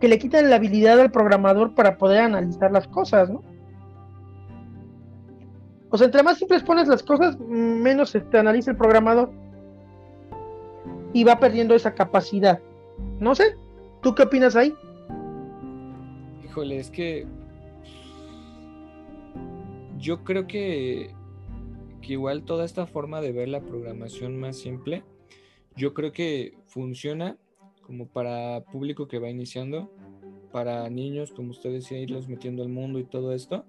Speaker 1: le quitan la habilidad al programador para poder analizar las cosas, ¿no? O sea, entre más simples pones las cosas, menos este, analiza el programador. Y va perdiendo esa capacidad. No sé, ¿tú qué opinas ahí?
Speaker 2: Híjole, es que yo creo que, que igual toda esta forma de ver la programación más simple yo creo que funciona como para público que va iniciando, para niños, como usted decía, irlos metiendo al mundo y todo esto.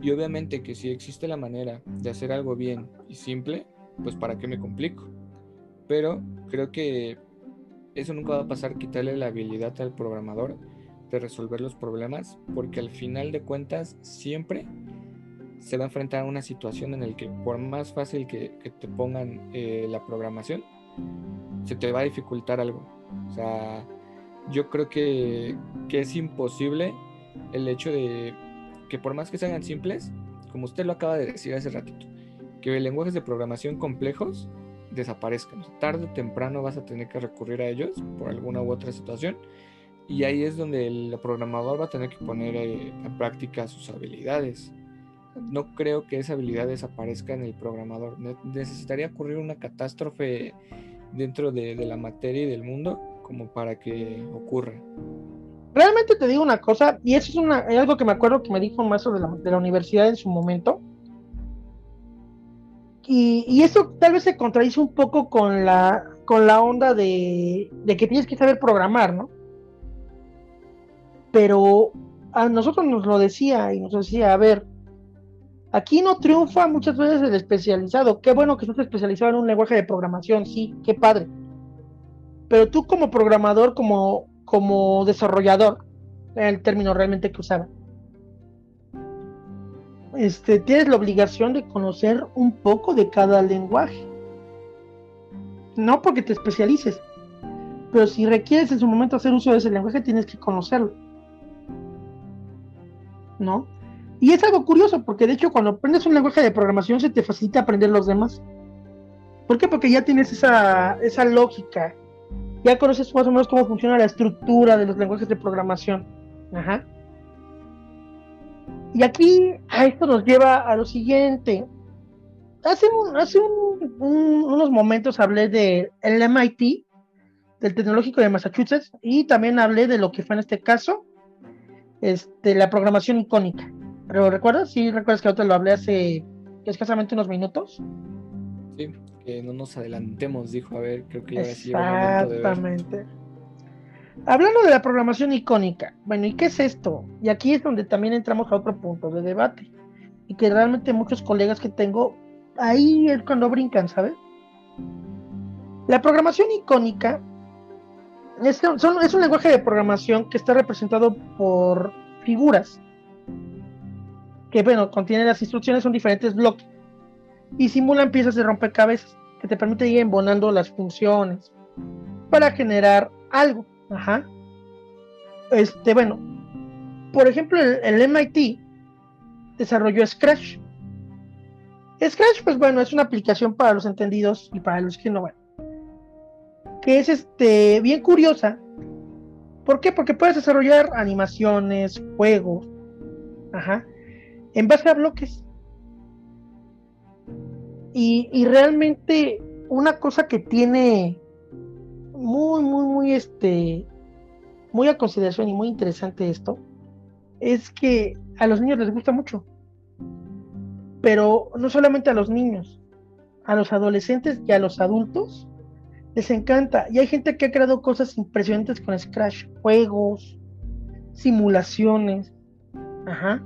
Speaker 2: Y obviamente que si existe la manera de hacer algo bien y simple, pues para qué me complico. Pero creo que eso nunca va a pasar quitarle la habilidad al programador de resolver los problemas, porque al final de cuentas siempre se va a enfrentar a una situación en la que por más fácil que, te pongan eh, la programación, se te va a dificultar algo. O sea, yo creo que, es imposible el hecho de que por más que sean simples, como usted lo acaba de decir hace ratito, que lenguajes de programación complejos desaparezcan. Tarde o temprano vas a tener que recurrir a ellos por alguna u otra situación. Y ahí es donde el programador va a tener que poner eh, en práctica sus habilidades. No creo que esa habilidad desaparezca en el programador. Necesitaría ocurrir una catástrofe dentro de, la materia y del mundo como para que ocurra.
Speaker 1: Realmente te digo una cosa, y eso es, una, algo que me acuerdo que me dijo un maestro de la, de la universidad en su momento, y, y, eso tal vez se contradice un poco con la, con la onda de, de que tienes que saber programar, ¿no? Pero a nosotros nos lo decía y nos decía, a ver, Aquí no triunfa muchas veces el especializado. Qué bueno que estás especializado en un lenguaje de programación, sí, qué padre. Pero tú como programador, como, como desarrollador, el término realmente que usaba, este, tienes la obligación de conocer un poco de cada lenguaje. No porque te especialices, pero si requieres en su momento hacer uso de ese lenguaje, tienes que conocerlo. ¿No? Y es algo curioso, porque de hecho cuando aprendes un lenguaje de programación se te facilita aprender los demás. ¿Por qué? Porque ya tienes esa, esa lógica, ya conoces más o menos cómo funciona la estructura de los lenguajes de programación. Ajá. Y aquí a esto nos lleva a lo siguiente. Hace, hace unos momentos hablé del MIT, del Tecnológico de Massachusetts, y también hablé de lo que fue en este caso este, la programación icónica. ¿Pero recuerdas? Sí, recuerdas que ahora lo hablé hace escasamente unos minutos.
Speaker 2: Sí, que no nos adelantemos, dijo. A ver, creo que ya
Speaker 1: Exactamente. Hablando de la programación icónica, bueno, ¿y qué es esto? Y aquí es donde también entramos a otro punto de debate. Y que realmente muchos colegas que tengo, ahí es cuando brincan, ¿sabes? La programación icónica es, es un lenguaje de programación que está representado por figuras que bueno, contienen las instrucciones, son diferentes bloques y simulan piezas de rompecabezas que te permiten ir embonando las funciones para generar algo. Ajá. Este, bueno, por ejemplo, el, MIT desarrolló Scratch. Scratch, pues bueno, es una aplicación para los entendidos y para los que no, bueno, que es este bien curiosa. ¿Por qué? Porque puedes desarrollar animaciones, juegos, ajá, en base a bloques. Y, realmente una cosa que tiene muy, muy, muy, este, muy a consideración y muy interesante esto, es que a los niños les gusta mucho. Pero no solamente a los niños, a los adolescentes y a los adultos les encanta. Y hay gente que ha creado cosas impresionantes con Scratch, juegos, simulaciones, ajá.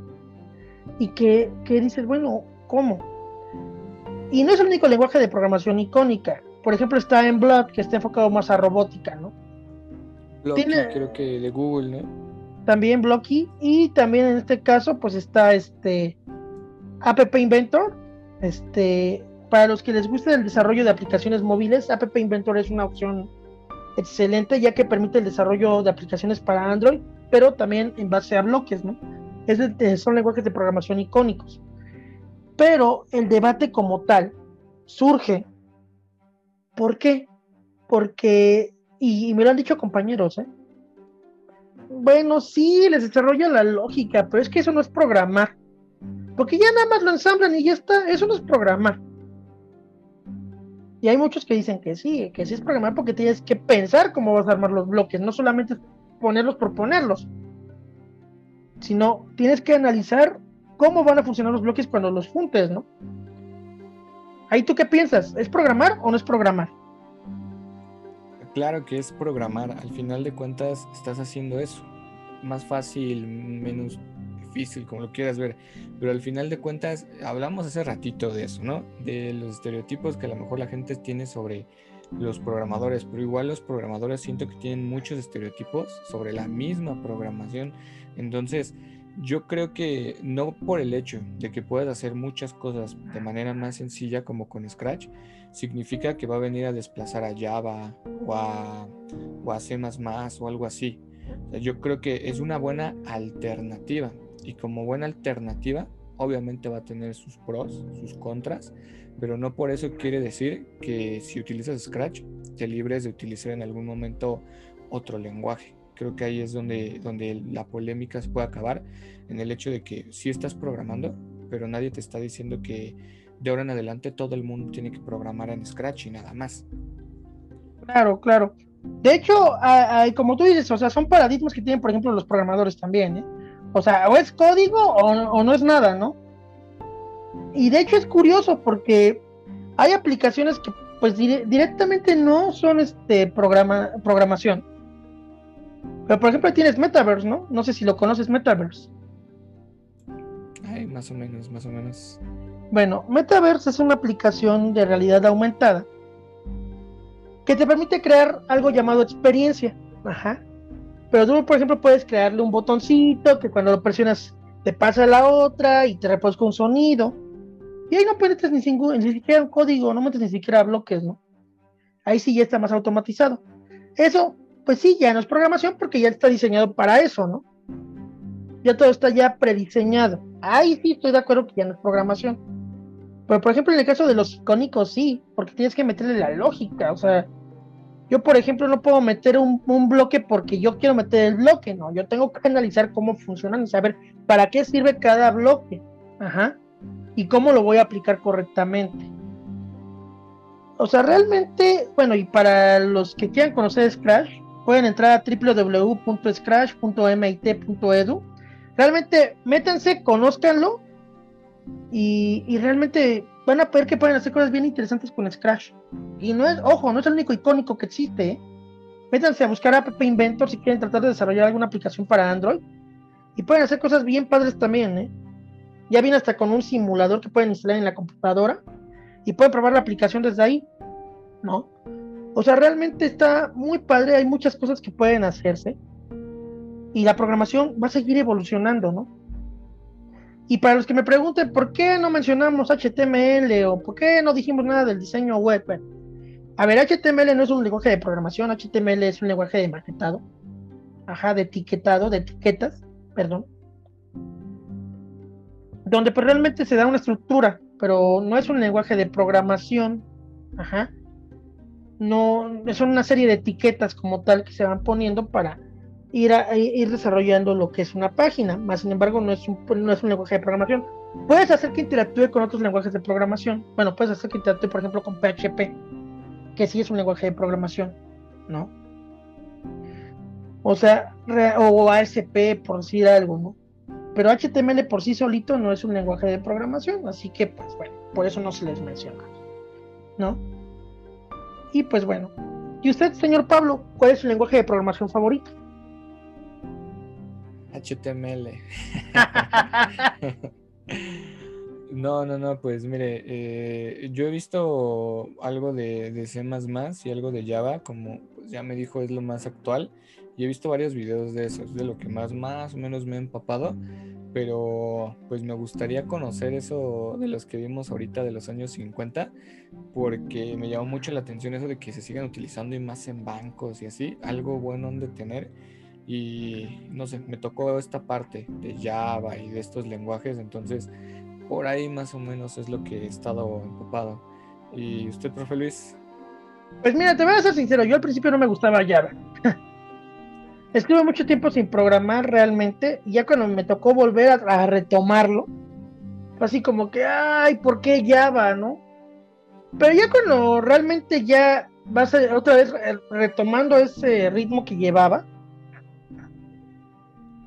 Speaker 1: Y que, que dices, bueno, ¿cómo? Y no es el único lenguaje de programación icónica por ejemplo, está en Block, que está enfocado más a robótica, ¿no?
Speaker 2: Blocky, creo que de Google, ¿no?
Speaker 1: También Blocky, y también en este caso, pues está este App Inventor. Este, para los que les guste el desarrollo de aplicaciones móviles, App Inventor es una opción excelente, ya que permite el desarrollo de aplicaciones para Android, pero también en base a bloques, ¿no? Es son lenguajes de programación icónicos. Pero el debate como tal surge ¿Por qué? Porque, y, me lo han dicho compañeros, ¿eh? Bueno, sí, les desarrolla la lógica, pero es que eso no es programar. Porque ya nada más lo ensamblan y ya está, eso no es programar. Y hay muchos que dicen que sí, que sí es programar porque tienes que pensar cómo vas a armar los bloques, no solamente ponerlos por ponerlos, sino tienes que analizar cómo van a funcionar los bloques cuando los juntes, ¿no? Ahí tú qué piensas, ¿es programar o no es programar?
Speaker 2: Claro que es programar, al final de cuentas estás haciendo eso. Más fácil, menos difícil, como lo quieras ver. Pero al final de cuentas, hablamos hace ratito de eso, ¿no? De los estereotipos que a lo mejor la gente tiene sobre los programadores, pero igual los programadores siento que tienen muchos estereotipos sobre la misma programación. Entonces, yo creo que no por el hecho de que puedas hacer muchas cosas de manera más sencilla como con Scratch, significa que va a venir a desplazar a Java o a, o a C o algo así. yo creo que es una buena alternativa y como buena alternativa obviamente va a tener sus pros, sus contras, pero no por eso quiere decir que si utilizas Scratch te libres de utilizar en algún momento otro lenguaje creo que ahí es donde, donde la polémica se puede acabar, en el hecho de que sí estás programando, pero nadie te está diciendo que de ahora en adelante todo el mundo tiene que programar en Scratch y nada más.
Speaker 1: Claro, claro. De hecho, como tú dices, o sea, son paradigmas que tienen, por ejemplo, los programadores también, ¿eh? O sea, o es código o, no es nada, ¿no? Y de hecho es curioso porque hay aplicaciones que pues directamente no son este programa, programación. Pero por ejemplo tienes Metaverse, ¿no? No sé si lo conoces, Metaverse.
Speaker 2: Ay, más o menos, más o menos.
Speaker 1: Bueno, Metaverse es una aplicación de realidad aumentada que te permite crear algo llamado experiencia. Ajá. Pero tú, por ejemplo, puedes crearle un botoncito que cuando lo presionas te pasa a la otra y te reproduzca un sonido. Y ahí no metes ni, ni siquiera un código, no metes ni siquiera bloques, ¿no? Ahí sí ya está más automatizado. Eso pues sí, ya no es programación porque ya está diseñado para eso, ¿no? Ya todo está ya prediseñado. ahí sí estoy de acuerdo que ya no es programación. Pero por ejemplo, en el caso de los icónicos, sí, porque tienes que meterle la lógica. O sea, yo por ejemplo no puedo meter un, un bloque porque yo quiero meter el bloque, no. Yo tengo que analizar cómo funcionan y saber para qué sirve cada bloque. Ajá. Y cómo lo voy a aplicar correctamente. O sea, realmente, bueno, y para los que quieran conocer Scratch, pueden entrar a www.scratch.mit.edu. Realmente, métanse, conózcanlo y, realmente van a ver que pueden hacer cosas bien interesantes con Scratch. Y no es, ojo, no es el único icónico que existe. ¿eh? Métanse a buscar App Inventor si quieren tratar de desarrollar alguna aplicación para Android. Y pueden hacer cosas bien padres también. ¿eh? Ya viene hasta con un simulador que pueden instalar en la computadora y pueden probar la aplicación desde ahí. ¿No? O sea, realmente está muy padre, hay muchas cosas que pueden hacerse y la programación va a seguir evolucionando, ¿no? Y para los que me pregunten por qué no mencionamos HTML o por qué no dijimos nada del diseño web, a ver, HTML no es un lenguaje de programación, HTML es un lenguaje de maquetado, ajá, de etiquetado, de etiquetas, perdón, donde pues realmente se da una estructura, pero no es un lenguaje de programación, ajá, no, son una serie de etiquetas como tal que se van poniendo para ir, ir desarrollando lo que es una página, más sin embargo no es, un, no es un lenguaje de programación. Puedes hacer que interactúe con otros lenguajes de programación, bueno, puedes hacer que interactúe por ejemplo con PHP, que sí es un lenguaje de programación, ¿no? O sea, o ASP por decir algo, ¿no? Pero HTML por sí solito no es un lenguaje de programación, así que pues bueno, por eso no se les menciona, ¿no? Y pues bueno. ¿Y usted, señor Pablo, cuál es su lenguaje de programación favorito?
Speaker 2: HTML. no, no, no, pues mire, eh, yo he visto algo de, de, C y algo de Java, como pues, ya me dijo es lo más actual, y he visto varios videos de eso, es de lo que más, más o menos me he empapado pero pues me gustaría conocer eso de los que vimos ahorita de los años 50, porque me llamó mucho la atención eso de que se sigan utilizando y más en bancos y así, algo bueno de tener. Y no sé, me tocó esta parte de Java y de estos lenguajes, entonces por ahí más o menos es lo que he estado ocupado. ¿Y usted, profe Luis?
Speaker 1: Pues mira, te voy a ser sincero, yo al principio no me gustaba Java. estuve mucho tiempo sin programar realmente, y ya cuando me tocó volver a, retomarlo, fue así como que, ay, ¿por qué Java, no? Pero ya cuando realmente ya vas a, otra vez retomando ese ritmo que llevaba,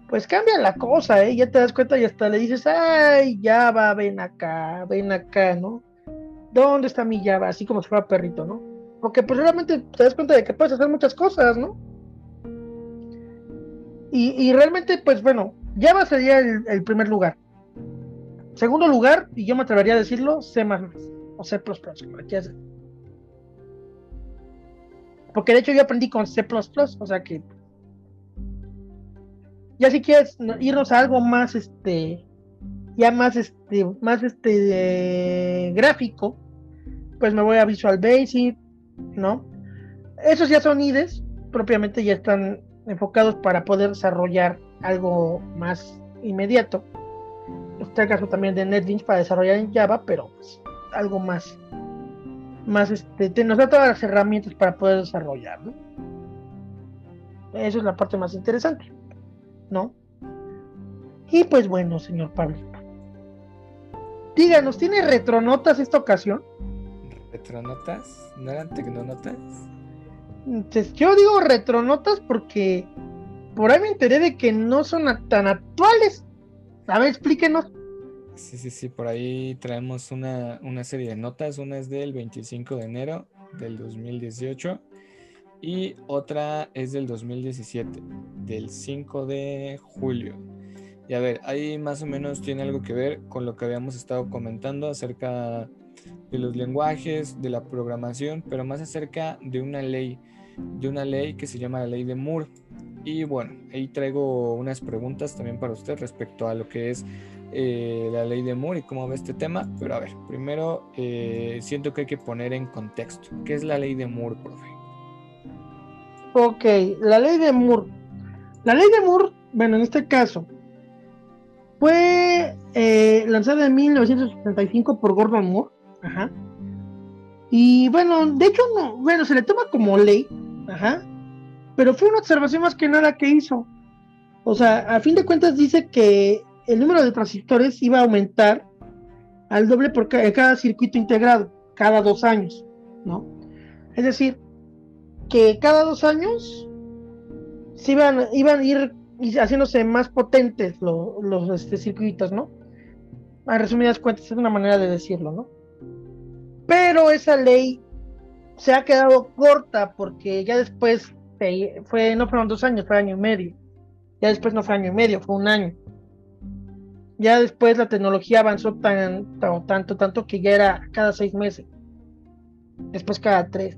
Speaker 1: pues cambia la cosa, ¿eh? Ya te das cuenta y hasta le dices, ay, Java, ven acá, ven acá, ¿no? ¿Dónde está mi Java? Así como si fuera perrito, ¿no? Porque pues realmente te das cuenta de que puedes hacer muchas cosas, ¿no? Y, realmente, pues bueno, Java sería el, primer lugar. Segundo lugar, y yo me atrevería a decirlo, C o C, porque de hecho yo aprendí con C, o sea que. Ya si quieres irnos a algo más, este, ya más, este, más, este, gráfico, pues me voy a Visual Basic, ¿no? Esos ya son IDEs, propiamente ya están enfocados para poder desarrollar algo más inmediato. Está el caso también de NetBeans para desarrollar en Java, pero pues, algo más, más este, nos da todas las herramientas para poder desarrollar, ¿no? Es la parte más interesante, ¿no? Y pues bueno, señor Pablo. Díganos, ¿tiene retronotas esta ocasión?
Speaker 2: ¿Retronotas? ¿No eran tecnonotas?
Speaker 1: Yo digo retronotas porque por ahí me enteré de que no son tan actuales. A ver, explíquenos.
Speaker 2: Sí, sí, sí, por ahí traemos una, serie de notas. Una es del 25 de enero del 2018 y otra es del 2017, del 5 de julio. Y a ver, ahí más o menos tiene algo que ver con lo que habíamos estado comentando acerca de los lenguajes, de la programación, pero más acerca de una ley de una ley que se llama la ley de Moore. Y bueno, ahí traigo unas preguntas también para usted respecto a lo que es eh, la ley de Moore y cómo ve este tema. Pero a ver, primero eh, siento que hay que poner en contexto. ¿Qué es la ley de Moore, profe?
Speaker 1: Ok, la ley de Moore. La ley de Moore, bueno, en este caso, fue eh, lanzada en 1975 por Gordon Moore. Y bueno, de hecho, no, bueno, se le toma como ley. Ajá. Pero fue una observación más que nada que hizo. O sea, a fin de cuentas dice que el número de transistores iba a aumentar al doble por cada circuito integrado, cada dos años, ¿no? Es decir, que cada dos años iban, iban a ir haciéndose más potentes los este, circuitos, ¿no? A resumidas cuentas, es una manera de decirlo, ¿no? Pero esa ley se ha quedado corta porque ya después fue, no fueron dos años, fue año y medio. Ya después no fue año y medio, fue un año. Ya después la tecnología avanzó tanto, tanto, tanto que ya era cada seis meses. Después cada tres.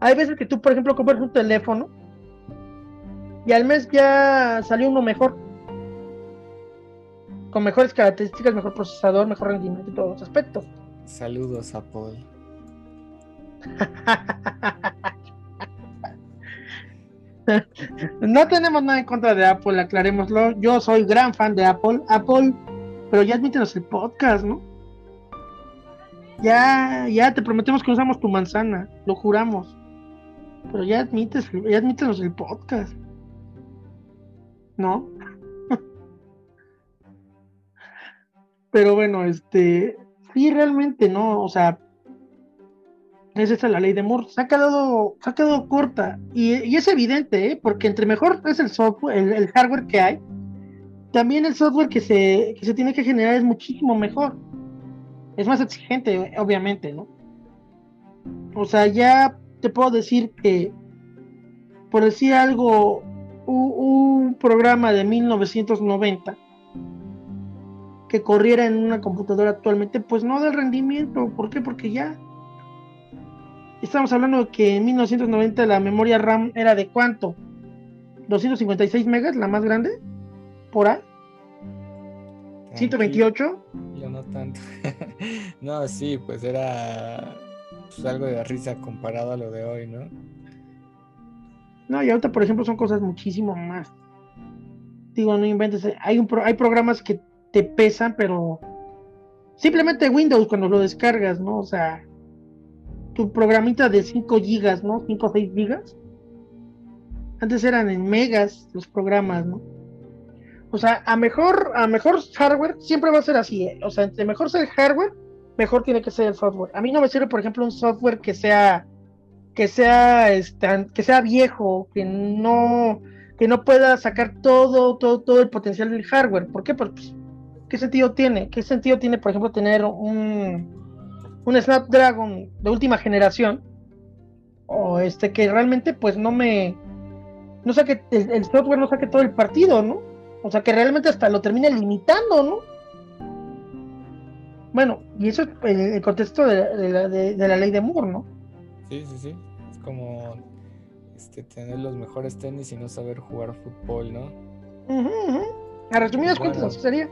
Speaker 1: Hay veces que tú, por ejemplo, compras un teléfono y al mes ya salió uno mejor. Con mejores características, mejor procesador, mejor rendimiento y todos los aspectos.
Speaker 2: Saludos, Apple.
Speaker 1: No tenemos nada en contra de Apple, aclarémoslo. Yo soy gran fan de Apple. Apple, pero ya admítenos el podcast, ¿no? Ya, ya te prometemos que usamos tu manzana, lo juramos. Pero ya admites, ya admítenos el podcast. ¿No? pero bueno, este, sí, realmente no, o sea, es esa la ley de Moore. Se ha quedado, se ha quedado corta. Y, es evidente, ¿eh? porque entre mejor es el software, el, hardware que hay, también el software que se, que se tiene que generar es muchísimo mejor. Es más exigente, obviamente, ¿no? O sea, ya te puedo decir que, por decir algo, un programa de 1990 que corriera en una computadora actualmente, pues no da el rendimiento. ¿Por qué? Porque ya Estamos hablando que en 1990 la memoria RAM era de cuánto? 256 megas, la más grande, por ahí. 128.
Speaker 2: Yo no tanto. no, sí, pues era pues, algo de risa comparado a lo de hoy, ¿no?
Speaker 1: No, y ahorita, por ejemplo, son cosas muchísimo más. Digo, no inventes. Hay, un hay programas que te pesan, pero simplemente Windows cuando lo descargas, ¿no? O sea, tu programita de 5 gigas, ¿no? 5 o 6 gigas. Antes eran en megas los programas, ¿no? O sea, a mejor, a mejor hardware siempre va a ser así, ¿eh? O sea, entre mejor sea el hardware, mejor tiene que ser el software. A mí no me sirve, por ejemplo, un software que sea que sea este, que sea viejo, que no que no pueda sacar todo todo todo el potencial del hardware. ¿Por qué? Pues, ¿qué sentido tiene? ¿Qué sentido tiene, por ejemplo, tener un un Snapdragon de última generación o este que realmente pues no me no saque el, software no saque todo el partido, ¿no? O sea que realmente hasta lo termine limitando, ¿no? Bueno, y eso es el, contexto de, la, ley de Moore, ¿no?
Speaker 2: Sí, sí, sí. Es como este, tener los mejores tenis y no saber jugar fútbol, ¿no?
Speaker 1: A resumidas cuentas, sería.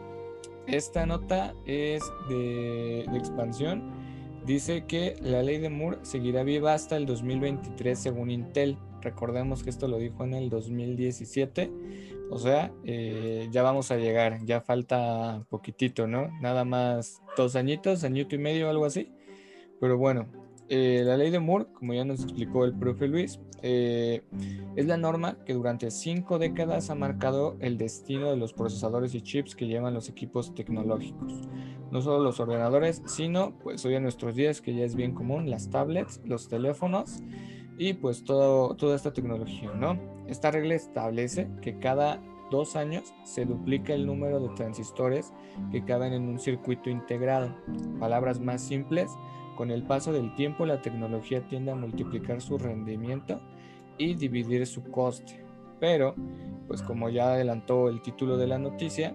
Speaker 2: Esta nota es de, de expansión Dice que la ley de Moore seguirá viva hasta el 2023 según Intel. Recordemos que esto lo dijo en el 2017. O sea, eh, ya vamos a llegar, ya falta poquitito, ¿no? Nada más dos añitos, añito y medio, algo así. Pero bueno, eh, la ley de Moore, como ya nos explicó el profe Luis, eh, es la norma que durante cinco décadas ha marcado el destino de los procesadores y chips que llevan los equipos tecnológicos. No solo los ordenadores, sino pues hoy en nuestros días que ya es bien común, las tablets, los teléfonos y pues todo, toda esta tecnología, ¿no? Esta regla establece que cada dos años se duplica el número de transistores que caben en un circuito integrado. Palabras más simples, con el paso del tiempo la tecnología tiende a multiplicar su rendimiento y dividir su coste. Pero, pues como ya adelantó el título de la noticia,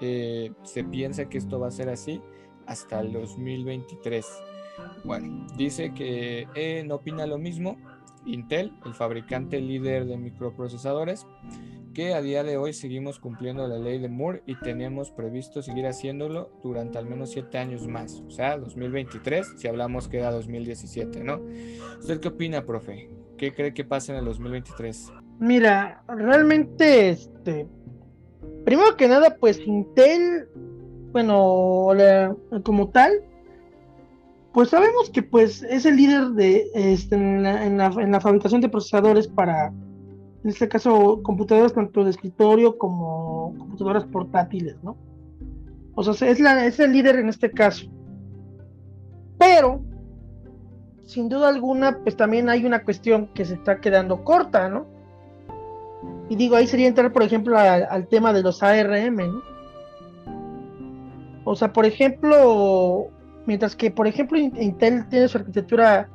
Speaker 2: eh, se piensa que esto va a ser así hasta el 2023. Bueno, dice que eh, no opina lo mismo Intel, el fabricante líder de microprocesadores, que a día de hoy seguimos cumpliendo la ley de Moore y tenemos previsto seguir haciéndolo durante al menos siete años más, o sea, 2023, si hablamos que era 2017, ¿no? ¿Usted qué opina, profe? ¿Qué cree que pasa en el 2023?
Speaker 1: Mira, realmente, este, Primero que nada, pues Intel, bueno, como tal, pues sabemos que pues es el líder de este, en, la, fabricación de procesadores para, en este caso, computadoras tanto de escritorio como computadoras portátiles, ¿no? O sea, es, la, es el líder en este caso. Pero, sin duda alguna, pues también hay una cuestión que se está quedando corta, ¿no? Y digo, ahí sería entrar, por ejemplo, al tema de los ARM, ¿no? O sea, por ejemplo, mientras que, por ejemplo, Intel tiene su arquitectura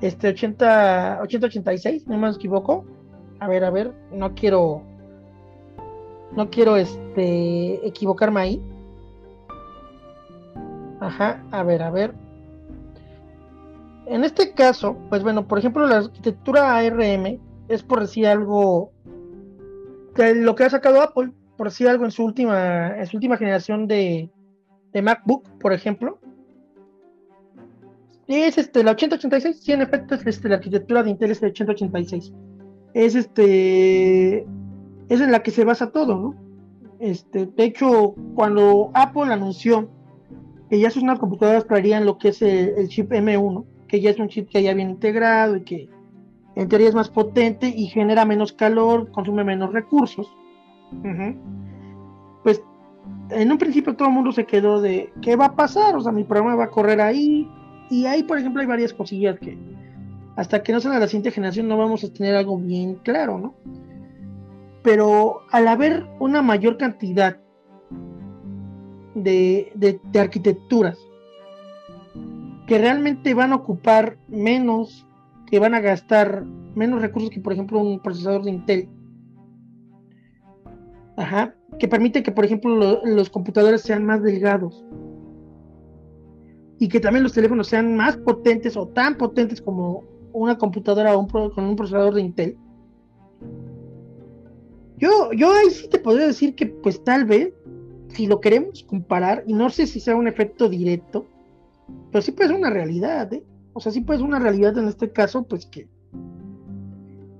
Speaker 1: este 80, 8086, no me equivoco. A ver, a ver, no quiero no quiero este equivocarme ahí. Ajá, a ver, a ver. En este caso, pues bueno, por ejemplo, la arquitectura ARM es por decir algo lo que ha sacado Apple, por decir algo en su última, en su última generación de, de MacBook, por ejemplo. Es este, la 8086, sí, en efecto, es este, la arquitectura de Intel es de 8086. Es este, es en la que se basa todo, ¿no? Este, de hecho, cuando Apple anunció que ya sus nuevas computadoras traerían lo que es el, chip M1, que ya es un chip que ya viene integrado y que en teoría es más potente y genera menos calor, consume menos recursos. Pues en un principio todo el mundo se quedó de ¿qué va a pasar? O sea, mi programa va a correr ahí. Y ahí, por ejemplo, hay varias cosillas que hasta que no salga la siguiente generación no vamos a tener algo bien claro, ¿no? Pero al haber una mayor cantidad de, de arquitecturas que realmente van a ocupar menos que van a gastar menos recursos que, por ejemplo, un procesador de Intel. Ajá. Que permite que, por ejemplo, los computadores sean más delgados. Y que también los teléfonos sean más potentes o tan potentes como una computadora un con un procesador de Intel. Yo, yo ahí sí te podría decir que, pues tal vez, si lo queremos comparar, y no sé si sea un efecto directo, pero sí puede ser una realidad, ¿eh? O sea, sí pues una realidad en este caso, pues que,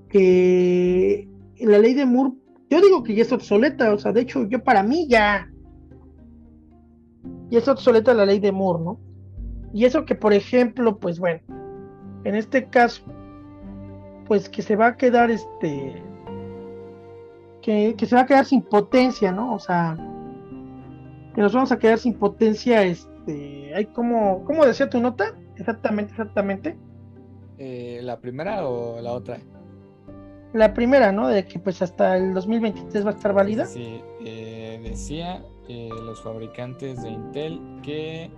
Speaker 1: que la ley de Moore, yo digo que ya es obsoleta, o sea, de hecho, yo para mí ya, ya es obsoleta la ley de Moore, ¿no? Y eso que, por ejemplo, pues bueno, en este caso, pues que se va a quedar este, que, que se va a quedar sin potencia, ¿no? O sea, que nos vamos a quedar sin potencia, este, hay como, ¿cómo decía tu nota? Exactamente, exactamente.
Speaker 2: Eh, ¿La primera o la otra?
Speaker 1: La primera, ¿no? De que pues hasta el 2023 va a estar válida.
Speaker 2: Sí, eh, decía eh, los fabricantes de Intel que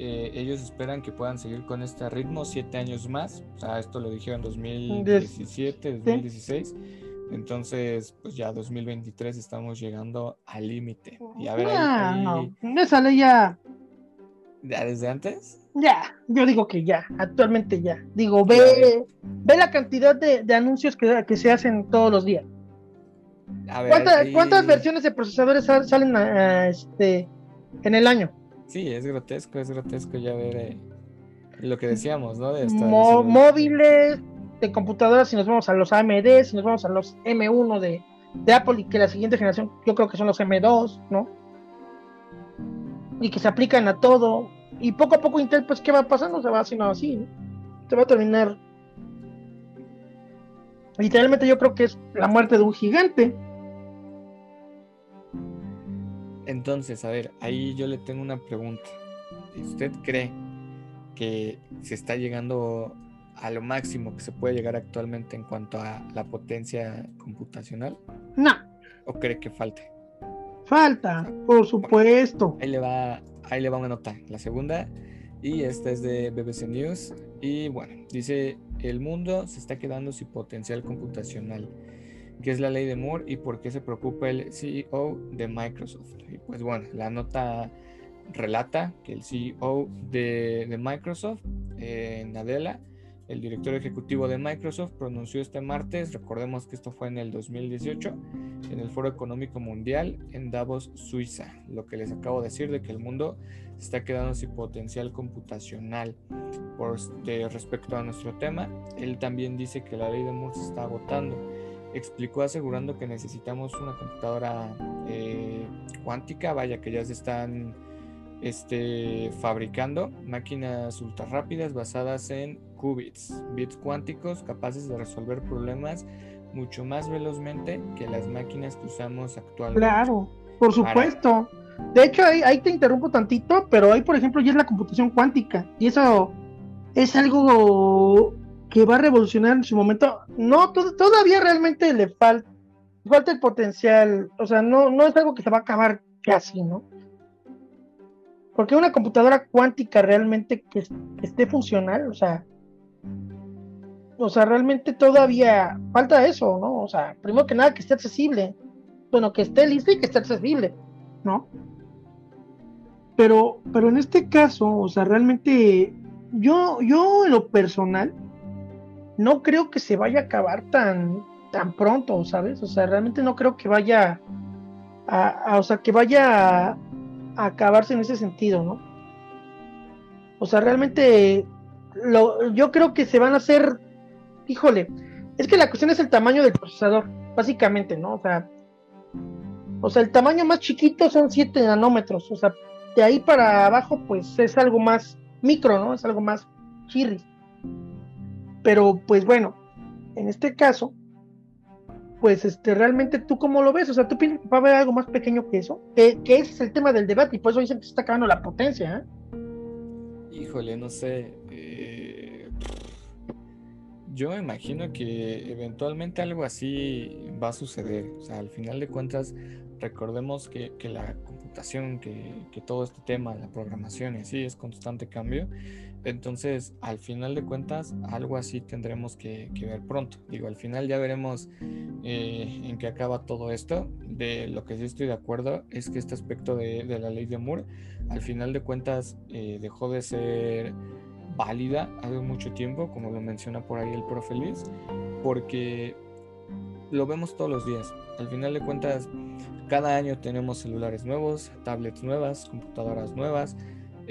Speaker 2: ellos esperan que puedan seguir con este ritmo siete años más. O sea, esto lo dijeron en 2017, 2016. Entonces, pues ya 2023 estamos llegando al límite. Y a ver,
Speaker 1: ah, no, esa ley ya...
Speaker 2: ¿Ya desde antes?
Speaker 1: Ya, yo digo que ya, actualmente ya. Digo, ve, ve la cantidad de, anuncios que, que, se hacen todos los días. ¿Cuántas versiones de procesadores salen este, en el año?
Speaker 2: Sí, es grotesco, es grotesco ya ver eh, lo que decíamos, ¿no? De
Speaker 1: móviles, de computadoras, si nos vamos a los AMD, si nos vamos a los M1 de, de Apple y que la siguiente generación yo creo que son los M2, ¿no? Y que se aplican a todo y poco a poco Intel, pues, ¿qué va pasando? Se va haciendo así, Se va a terminar. Literalmente yo creo que es la muerte de un gigante.
Speaker 2: Entonces, a ver, ahí yo le tengo una pregunta. ¿Usted cree que se está llegando a lo máximo que se puede llegar actualmente en cuanto a la potencia computacional?
Speaker 1: No.
Speaker 2: ¿O cree que falte?
Speaker 1: Falta, por supuesto.
Speaker 2: ahí le va ahí le va una nota, la segunda, y esta es de BBC News. Y bueno, dice, el mundo se está quedando sin potencial computacional. ¿Qué es la ley de Moore y por qué se preocupa el CEO de Microsoft? Y pues bueno, la nota relata que el CEO de, Microsoft, eh, Nadella, el director ejecutivo de Microsoft pronunció este martes, recordemos que esto fue en el 2018, en el Foro Económico Mundial en Davos, Suiza, lo que les acabo de decir de que el mundo está quedando sin potencial computacional. Por, respecto a nuestro tema, él también dice que la ley de Moore se está agotando explicó asegurando que necesitamos una computadora eh, cuántica, vaya que ya se están este, fabricando máquinas ultra rápidas basadas en qubits, bits cuánticos capaces de resolver problemas mucho más velozmente que las máquinas que usamos actualmente.
Speaker 1: Claro, por supuesto. De hecho, ahí, te interrumpo tantito, pero ahí, por ejemplo, ya es la computación cuántica. Y eso es algo que va a revolucionar en su momento. No, todavía realmente le falta, falta el potencial. O sea, no, no es algo que se va a acabar casi, ¿no? Porque una computadora cuántica realmente que, esté funcional, o sea, o sea, realmente todavía falta eso, ¿no? O sea, primero que nada que esté accesible. Bueno, que esté listo y que esté accesible, ¿no? Pero, pero en este caso, o sea, realmente yo, yo en lo personal, no creo que se vaya a acabar tan, tan pronto, ¿sabes? O sea, realmente no creo que vaya a, o sea, que vaya a, acabarse en ese sentido, ¿no? O sea, realmente lo, yo creo que se van a hacer, híjole, es que la cuestión es el tamaño del procesador, básicamente, ¿no? O sea, o sea, el tamaño más chiquito son 7 nanómetros, o sea, de ahí para abajo, pues es algo más micro, ¿no? Es algo más chirri. Pero, pues bueno, en este caso, pues este, realmente tú cómo lo ves, o sea, tú piensas que va a haber algo más pequeño que eso, que, ese es el tema del debate y por eso dicen que se está acabando la potencia. ¿eh?
Speaker 2: Híjole, no sé. Eh, yo imagino que eventualmente algo así va a suceder. O sea, al final de cuentas, recordemos que, que la computación, que, que, todo este tema, la programación y así es constante cambio. Entonces, al final de cuentas, algo así tendremos que, ver pronto. Digo, al final ya veremos eh, en qué acaba todo esto. De lo que sí estoy de acuerdo es que este aspecto de, la ley de Moore, al final de cuentas, eh, dejó de ser válida hace mucho tiempo, como lo menciona por ahí el profe Luis, porque lo vemos todos los días. Al final de cuentas, cada año tenemos celulares nuevos, tablets nuevas, computadoras nuevas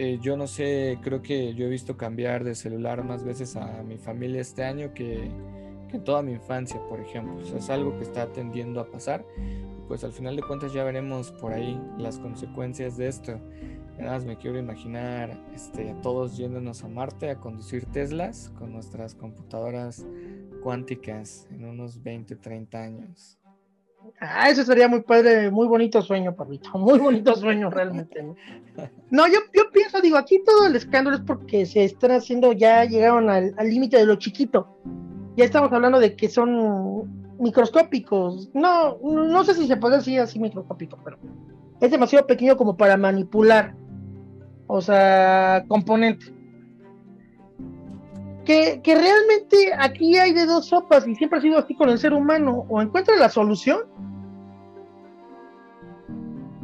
Speaker 2: eh, yo no sé, creo que yo he visto cambiar de celular más veces a mi familia este año que, que toda mi infancia, por ejemplo. es algo que está tendiendo a pasar. Pues al final de cuentas ya veremos por ahí las consecuencias de esto. Nada me quiero imaginar este, a todos yéndonos a Marte a conducir Teslas con nuestras computadoras cuánticas en unos 20, 30 años.
Speaker 1: Ah, eso sería muy padre, muy bonito sueño, Pablito, muy bonito sueño realmente. No, yo, yo pienso, digo, aquí todo el escándalo es porque se están haciendo, ya llegaron al límite de lo chiquito. Ya estamos hablando de que son microscópicos. No, no sé si se puede decir así microscópico, pero es demasiado pequeño como para manipular. O sea, componente que, realmente aquí hay de dos sopas y siempre ha sido así con el ser humano. O encuentra la solución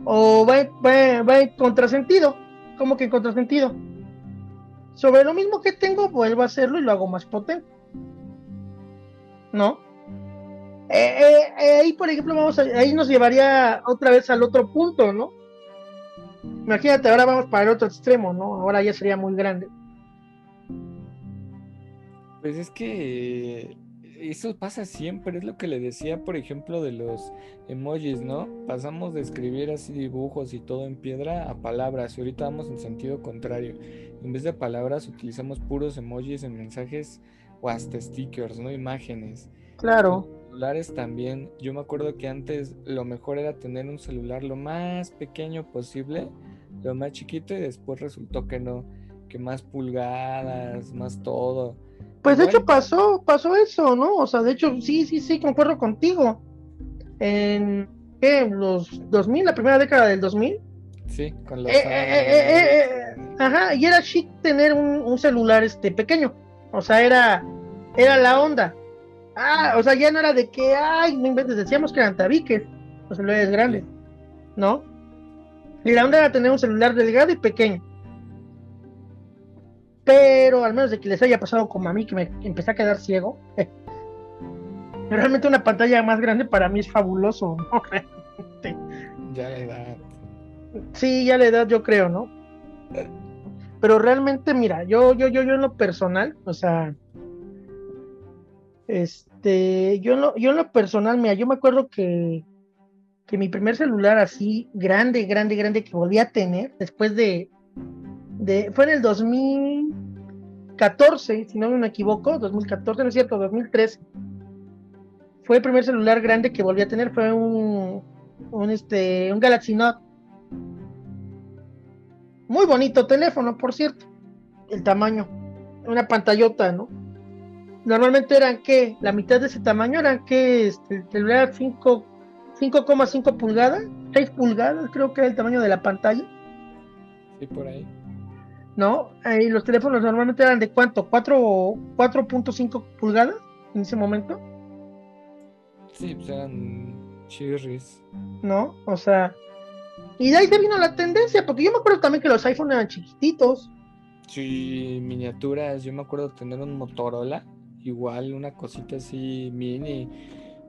Speaker 1: o va, va, en contrasentido. como que en contrasentido? Sobre lo mismo que tengo, vuelvo a hacerlo y lo hago más potente. ¿No? Eh, eh, eh, ahí, por ejemplo, vamos ahí nos llevaría otra vez al otro punto, ¿no? Imagínate, ahora vamos para el otro extremo, ¿no? Ahora ya sería muy grande.
Speaker 2: Pues es que eso pasa siempre, es lo que le decía, por ejemplo, de los emojis, ¿no? Pasamos de escribir así dibujos y todo en piedra a palabras, y ahorita vamos en sentido contrario. En vez de palabras utilizamos puros emojis en mensajes o hasta stickers, ¿no? Imágenes.
Speaker 1: Claro.
Speaker 2: Celulares también, yo me acuerdo que antes lo mejor era tener un celular lo más pequeño posible, lo más chiquito, y después resultó que no, que más pulgadas, más todo.
Speaker 1: Pues de hecho pasó, pasó eso, ¿no? O sea, de hecho, sí, sí, sí, concuerdo contigo. En ¿qué? los 2000, la primera década del 2000.
Speaker 2: Sí, con
Speaker 1: los... Eh, eh, eh, ajá, y era chic tener un, celular este pequeño. O sea, era, era la onda. Ah, o sea, ya no era de que, ay, no inventes, decíamos que eran tabiques, los celulares grandes, ¿no? Y la onda era tener un celular delgado y pequeño pero al menos de que les haya pasado como a mí, que me empecé a quedar ciego. Realmente una pantalla más grande para mí es fabuloso, ¿no?
Speaker 2: Ya la edad.
Speaker 1: Sí, ya la edad yo creo, ¿no? Pero realmente, mira, yo, yo, yo, yo en lo personal, o sea, Este, yo en lo, yo en lo personal, mira, yo me acuerdo que, que mi primer celular así, grande, grande, grande, que volví a tener, después de, de, fue en el 2014, si no me equivoco, 2014, no es cierto, 2013. Fue el primer celular grande que volví a tener, fue un, un, este, un Galaxy Note. Muy bonito teléfono, por cierto, el tamaño, una pantallota, ¿no? Normalmente eran que la mitad de ese tamaño eran que este, el celular 5,5 pulgadas, 6 pulgadas, creo que era el tamaño de la pantalla.
Speaker 2: Sí, por ahí.
Speaker 1: ¿No? Y los teléfonos normalmente eran de cuánto? 4.5 pulgadas en ese momento.
Speaker 2: Sí, pues eran chirris.
Speaker 1: ¿No? O sea, y de ahí se vino la tendencia, porque yo me acuerdo también que los iPhones eran chiquititos.
Speaker 2: Sí, miniaturas. Yo me acuerdo tener un Motorola igual una cosita así mini.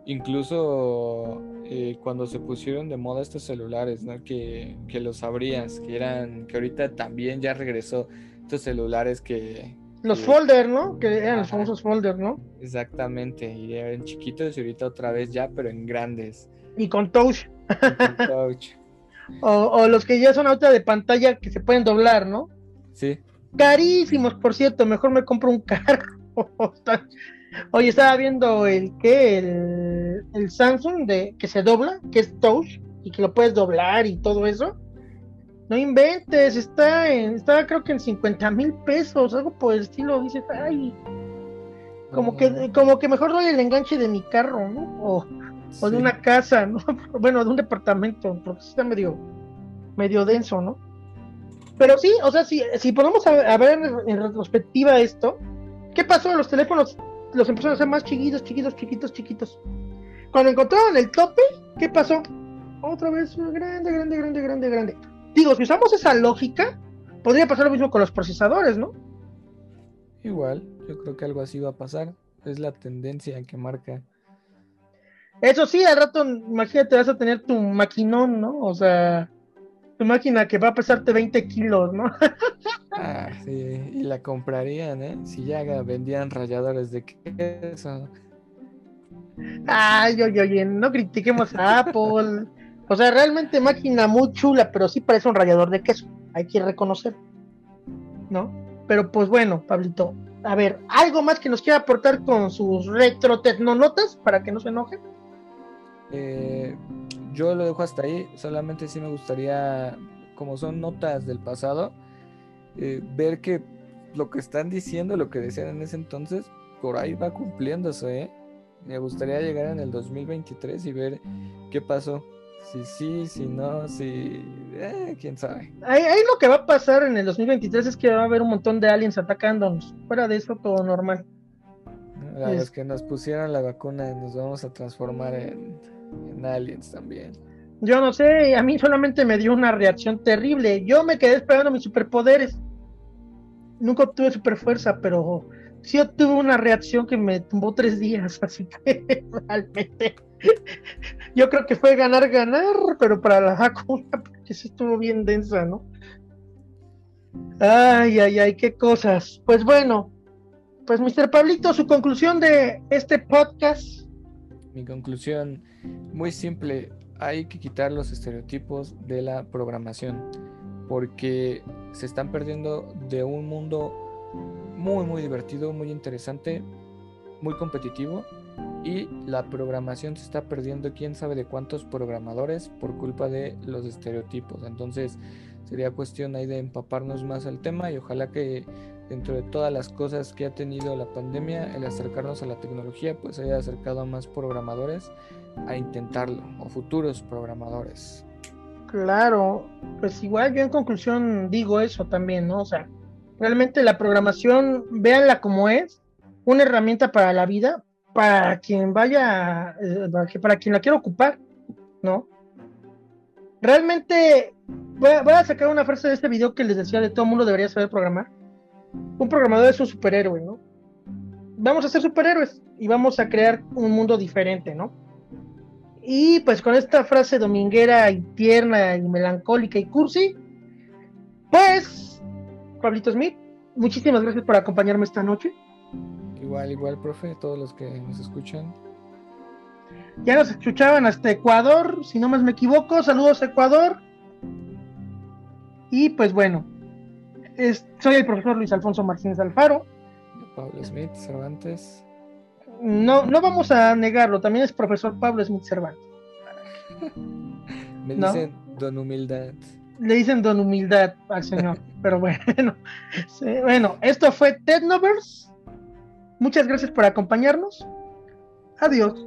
Speaker 2: Incluso eh, cuando se pusieron de moda estos celulares, ¿no? Que, que los abrías, que eran, que ahorita también ya regresó estos celulares que...
Speaker 1: Los folder, ¿no? Que eran los famosos folder, ¿no?
Speaker 2: Exactamente, y eran chiquitos y ahorita otra vez ya, pero en grandes.
Speaker 1: Y con touch. o, o, los que ya son ahorita de pantalla que se pueden doblar, ¿no?
Speaker 2: Sí.
Speaker 1: Carísimos, por cierto, mejor me compro un carro. Oye, estaba viendo el que el, Samsung de que se dobla, que es touch y que lo puedes doblar y todo eso. No inventes, está en, está creo que en 50 mil pesos, algo por el estilo, dices, ay, como que, como que mejor doy el enganche de mi carro, ¿no? O, de una casa, ¿no? Bueno, de un departamento, porque está medio, medio denso, ¿no? Pero sí, o sea, si, si ponemos a ver en retrospectiva esto, ¿Qué pasó? Los teléfonos los empezaron a hacer más chiquitos, chiquitos, chiquitos, chiquitos. Cuando encontraron el tope, ¿qué pasó? Otra vez grande, grande, grande, grande, grande. Digo, si usamos esa lógica, podría pasar lo mismo con los procesadores, ¿no?
Speaker 2: Igual, yo creo que algo así va a pasar. Es la tendencia que marca.
Speaker 1: Eso sí, al rato, imagínate, vas a tener tu maquinón, ¿no? O sea, tu máquina que va a pesarte 20 kilos, ¿no?
Speaker 2: ah, sí, y la comprarían, ¿eh? Si ya vendían ralladores de queso.
Speaker 1: Ay, oye, oye, no critiquemos a Apple. O sea, realmente máquina muy chula, pero sí parece un rallador de queso. Hay que reconocer. ¿No? Pero pues bueno, Pablito. A ver, ¿algo más que nos quiera aportar con sus retro tecnonotas para que no se enojen?
Speaker 2: Eh, yo lo dejo hasta ahí, solamente sí me gustaría, como son notas del pasado, eh, ver que lo que están diciendo, lo que decían en ese entonces, por ahí va cumpliéndose. ¿eh? Me gustaría llegar en el 2023 y ver qué pasó. Si sí, si no, si... Eh, quién sabe.
Speaker 1: Ahí, lo que va a pasar en el 2023 es que va a haber un montón de aliens atacándonos. Fuera de eso, todo normal.
Speaker 2: A los que nos pusieron la vacuna nos vamos a transformar en en Aliens también.
Speaker 1: Yo no sé, a mí solamente me dio una reacción terrible. Yo me quedé esperando mis superpoderes. Nunca obtuve super fuerza, pero sí obtuve una reacción que me tumbó tres días, así que realmente yo creo que fue ganar, ganar, pero para la vacuna, porque sí estuvo bien densa, ¿no? Ay, ay, ay, qué cosas. Pues bueno, pues Mr. Pablito, su conclusión de este podcast
Speaker 2: mi conclusión, muy simple, hay que quitar los estereotipos de la programación, porque se están perdiendo de un mundo muy, muy divertido, muy interesante, muy competitivo, y la programación se está perdiendo quién sabe de cuántos programadores por culpa de los estereotipos. Entonces sería cuestión ahí de empaparnos más al tema y ojalá que dentro de todas las cosas que ha tenido la pandemia, el acercarnos a la tecnología, pues haya acercado a más programadores a intentarlo, o futuros programadores.
Speaker 1: Claro, pues igual yo en conclusión digo eso también, ¿no? O sea, realmente la programación, véanla como es, una herramienta para la vida, para quien vaya, eh, para quien la quiera ocupar, ¿no? Realmente, voy a, voy a sacar una frase de este video que les decía de todo mundo debería saber programar un programador es un superhéroe, ¿no? Vamos a ser superhéroes y vamos a crear un mundo diferente, ¿no? Y pues con esta frase dominguera y tierna y melancólica y cursi, pues, Pablito Smith, muchísimas gracias por acompañarme esta noche.
Speaker 2: Igual, igual, profe, todos los que nos escuchan.
Speaker 1: Ya nos escuchaban hasta Ecuador, si no más me equivoco. Saludos Ecuador. Y pues bueno, soy el profesor Luis Alfonso Martínez Alfaro.
Speaker 2: Pablo Smith Cervantes.
Speaker 1: No, no vamos a negarlo, también es profesor Pablo Smith Cervantes.
Speaker 2: Me dicen Don Humildad.
Speaker 1: Le dicen Don Humildad al señor, pero bueno. bueno, esto fue Ted Novers. Muchas gracias por acompañarnos. Adiós.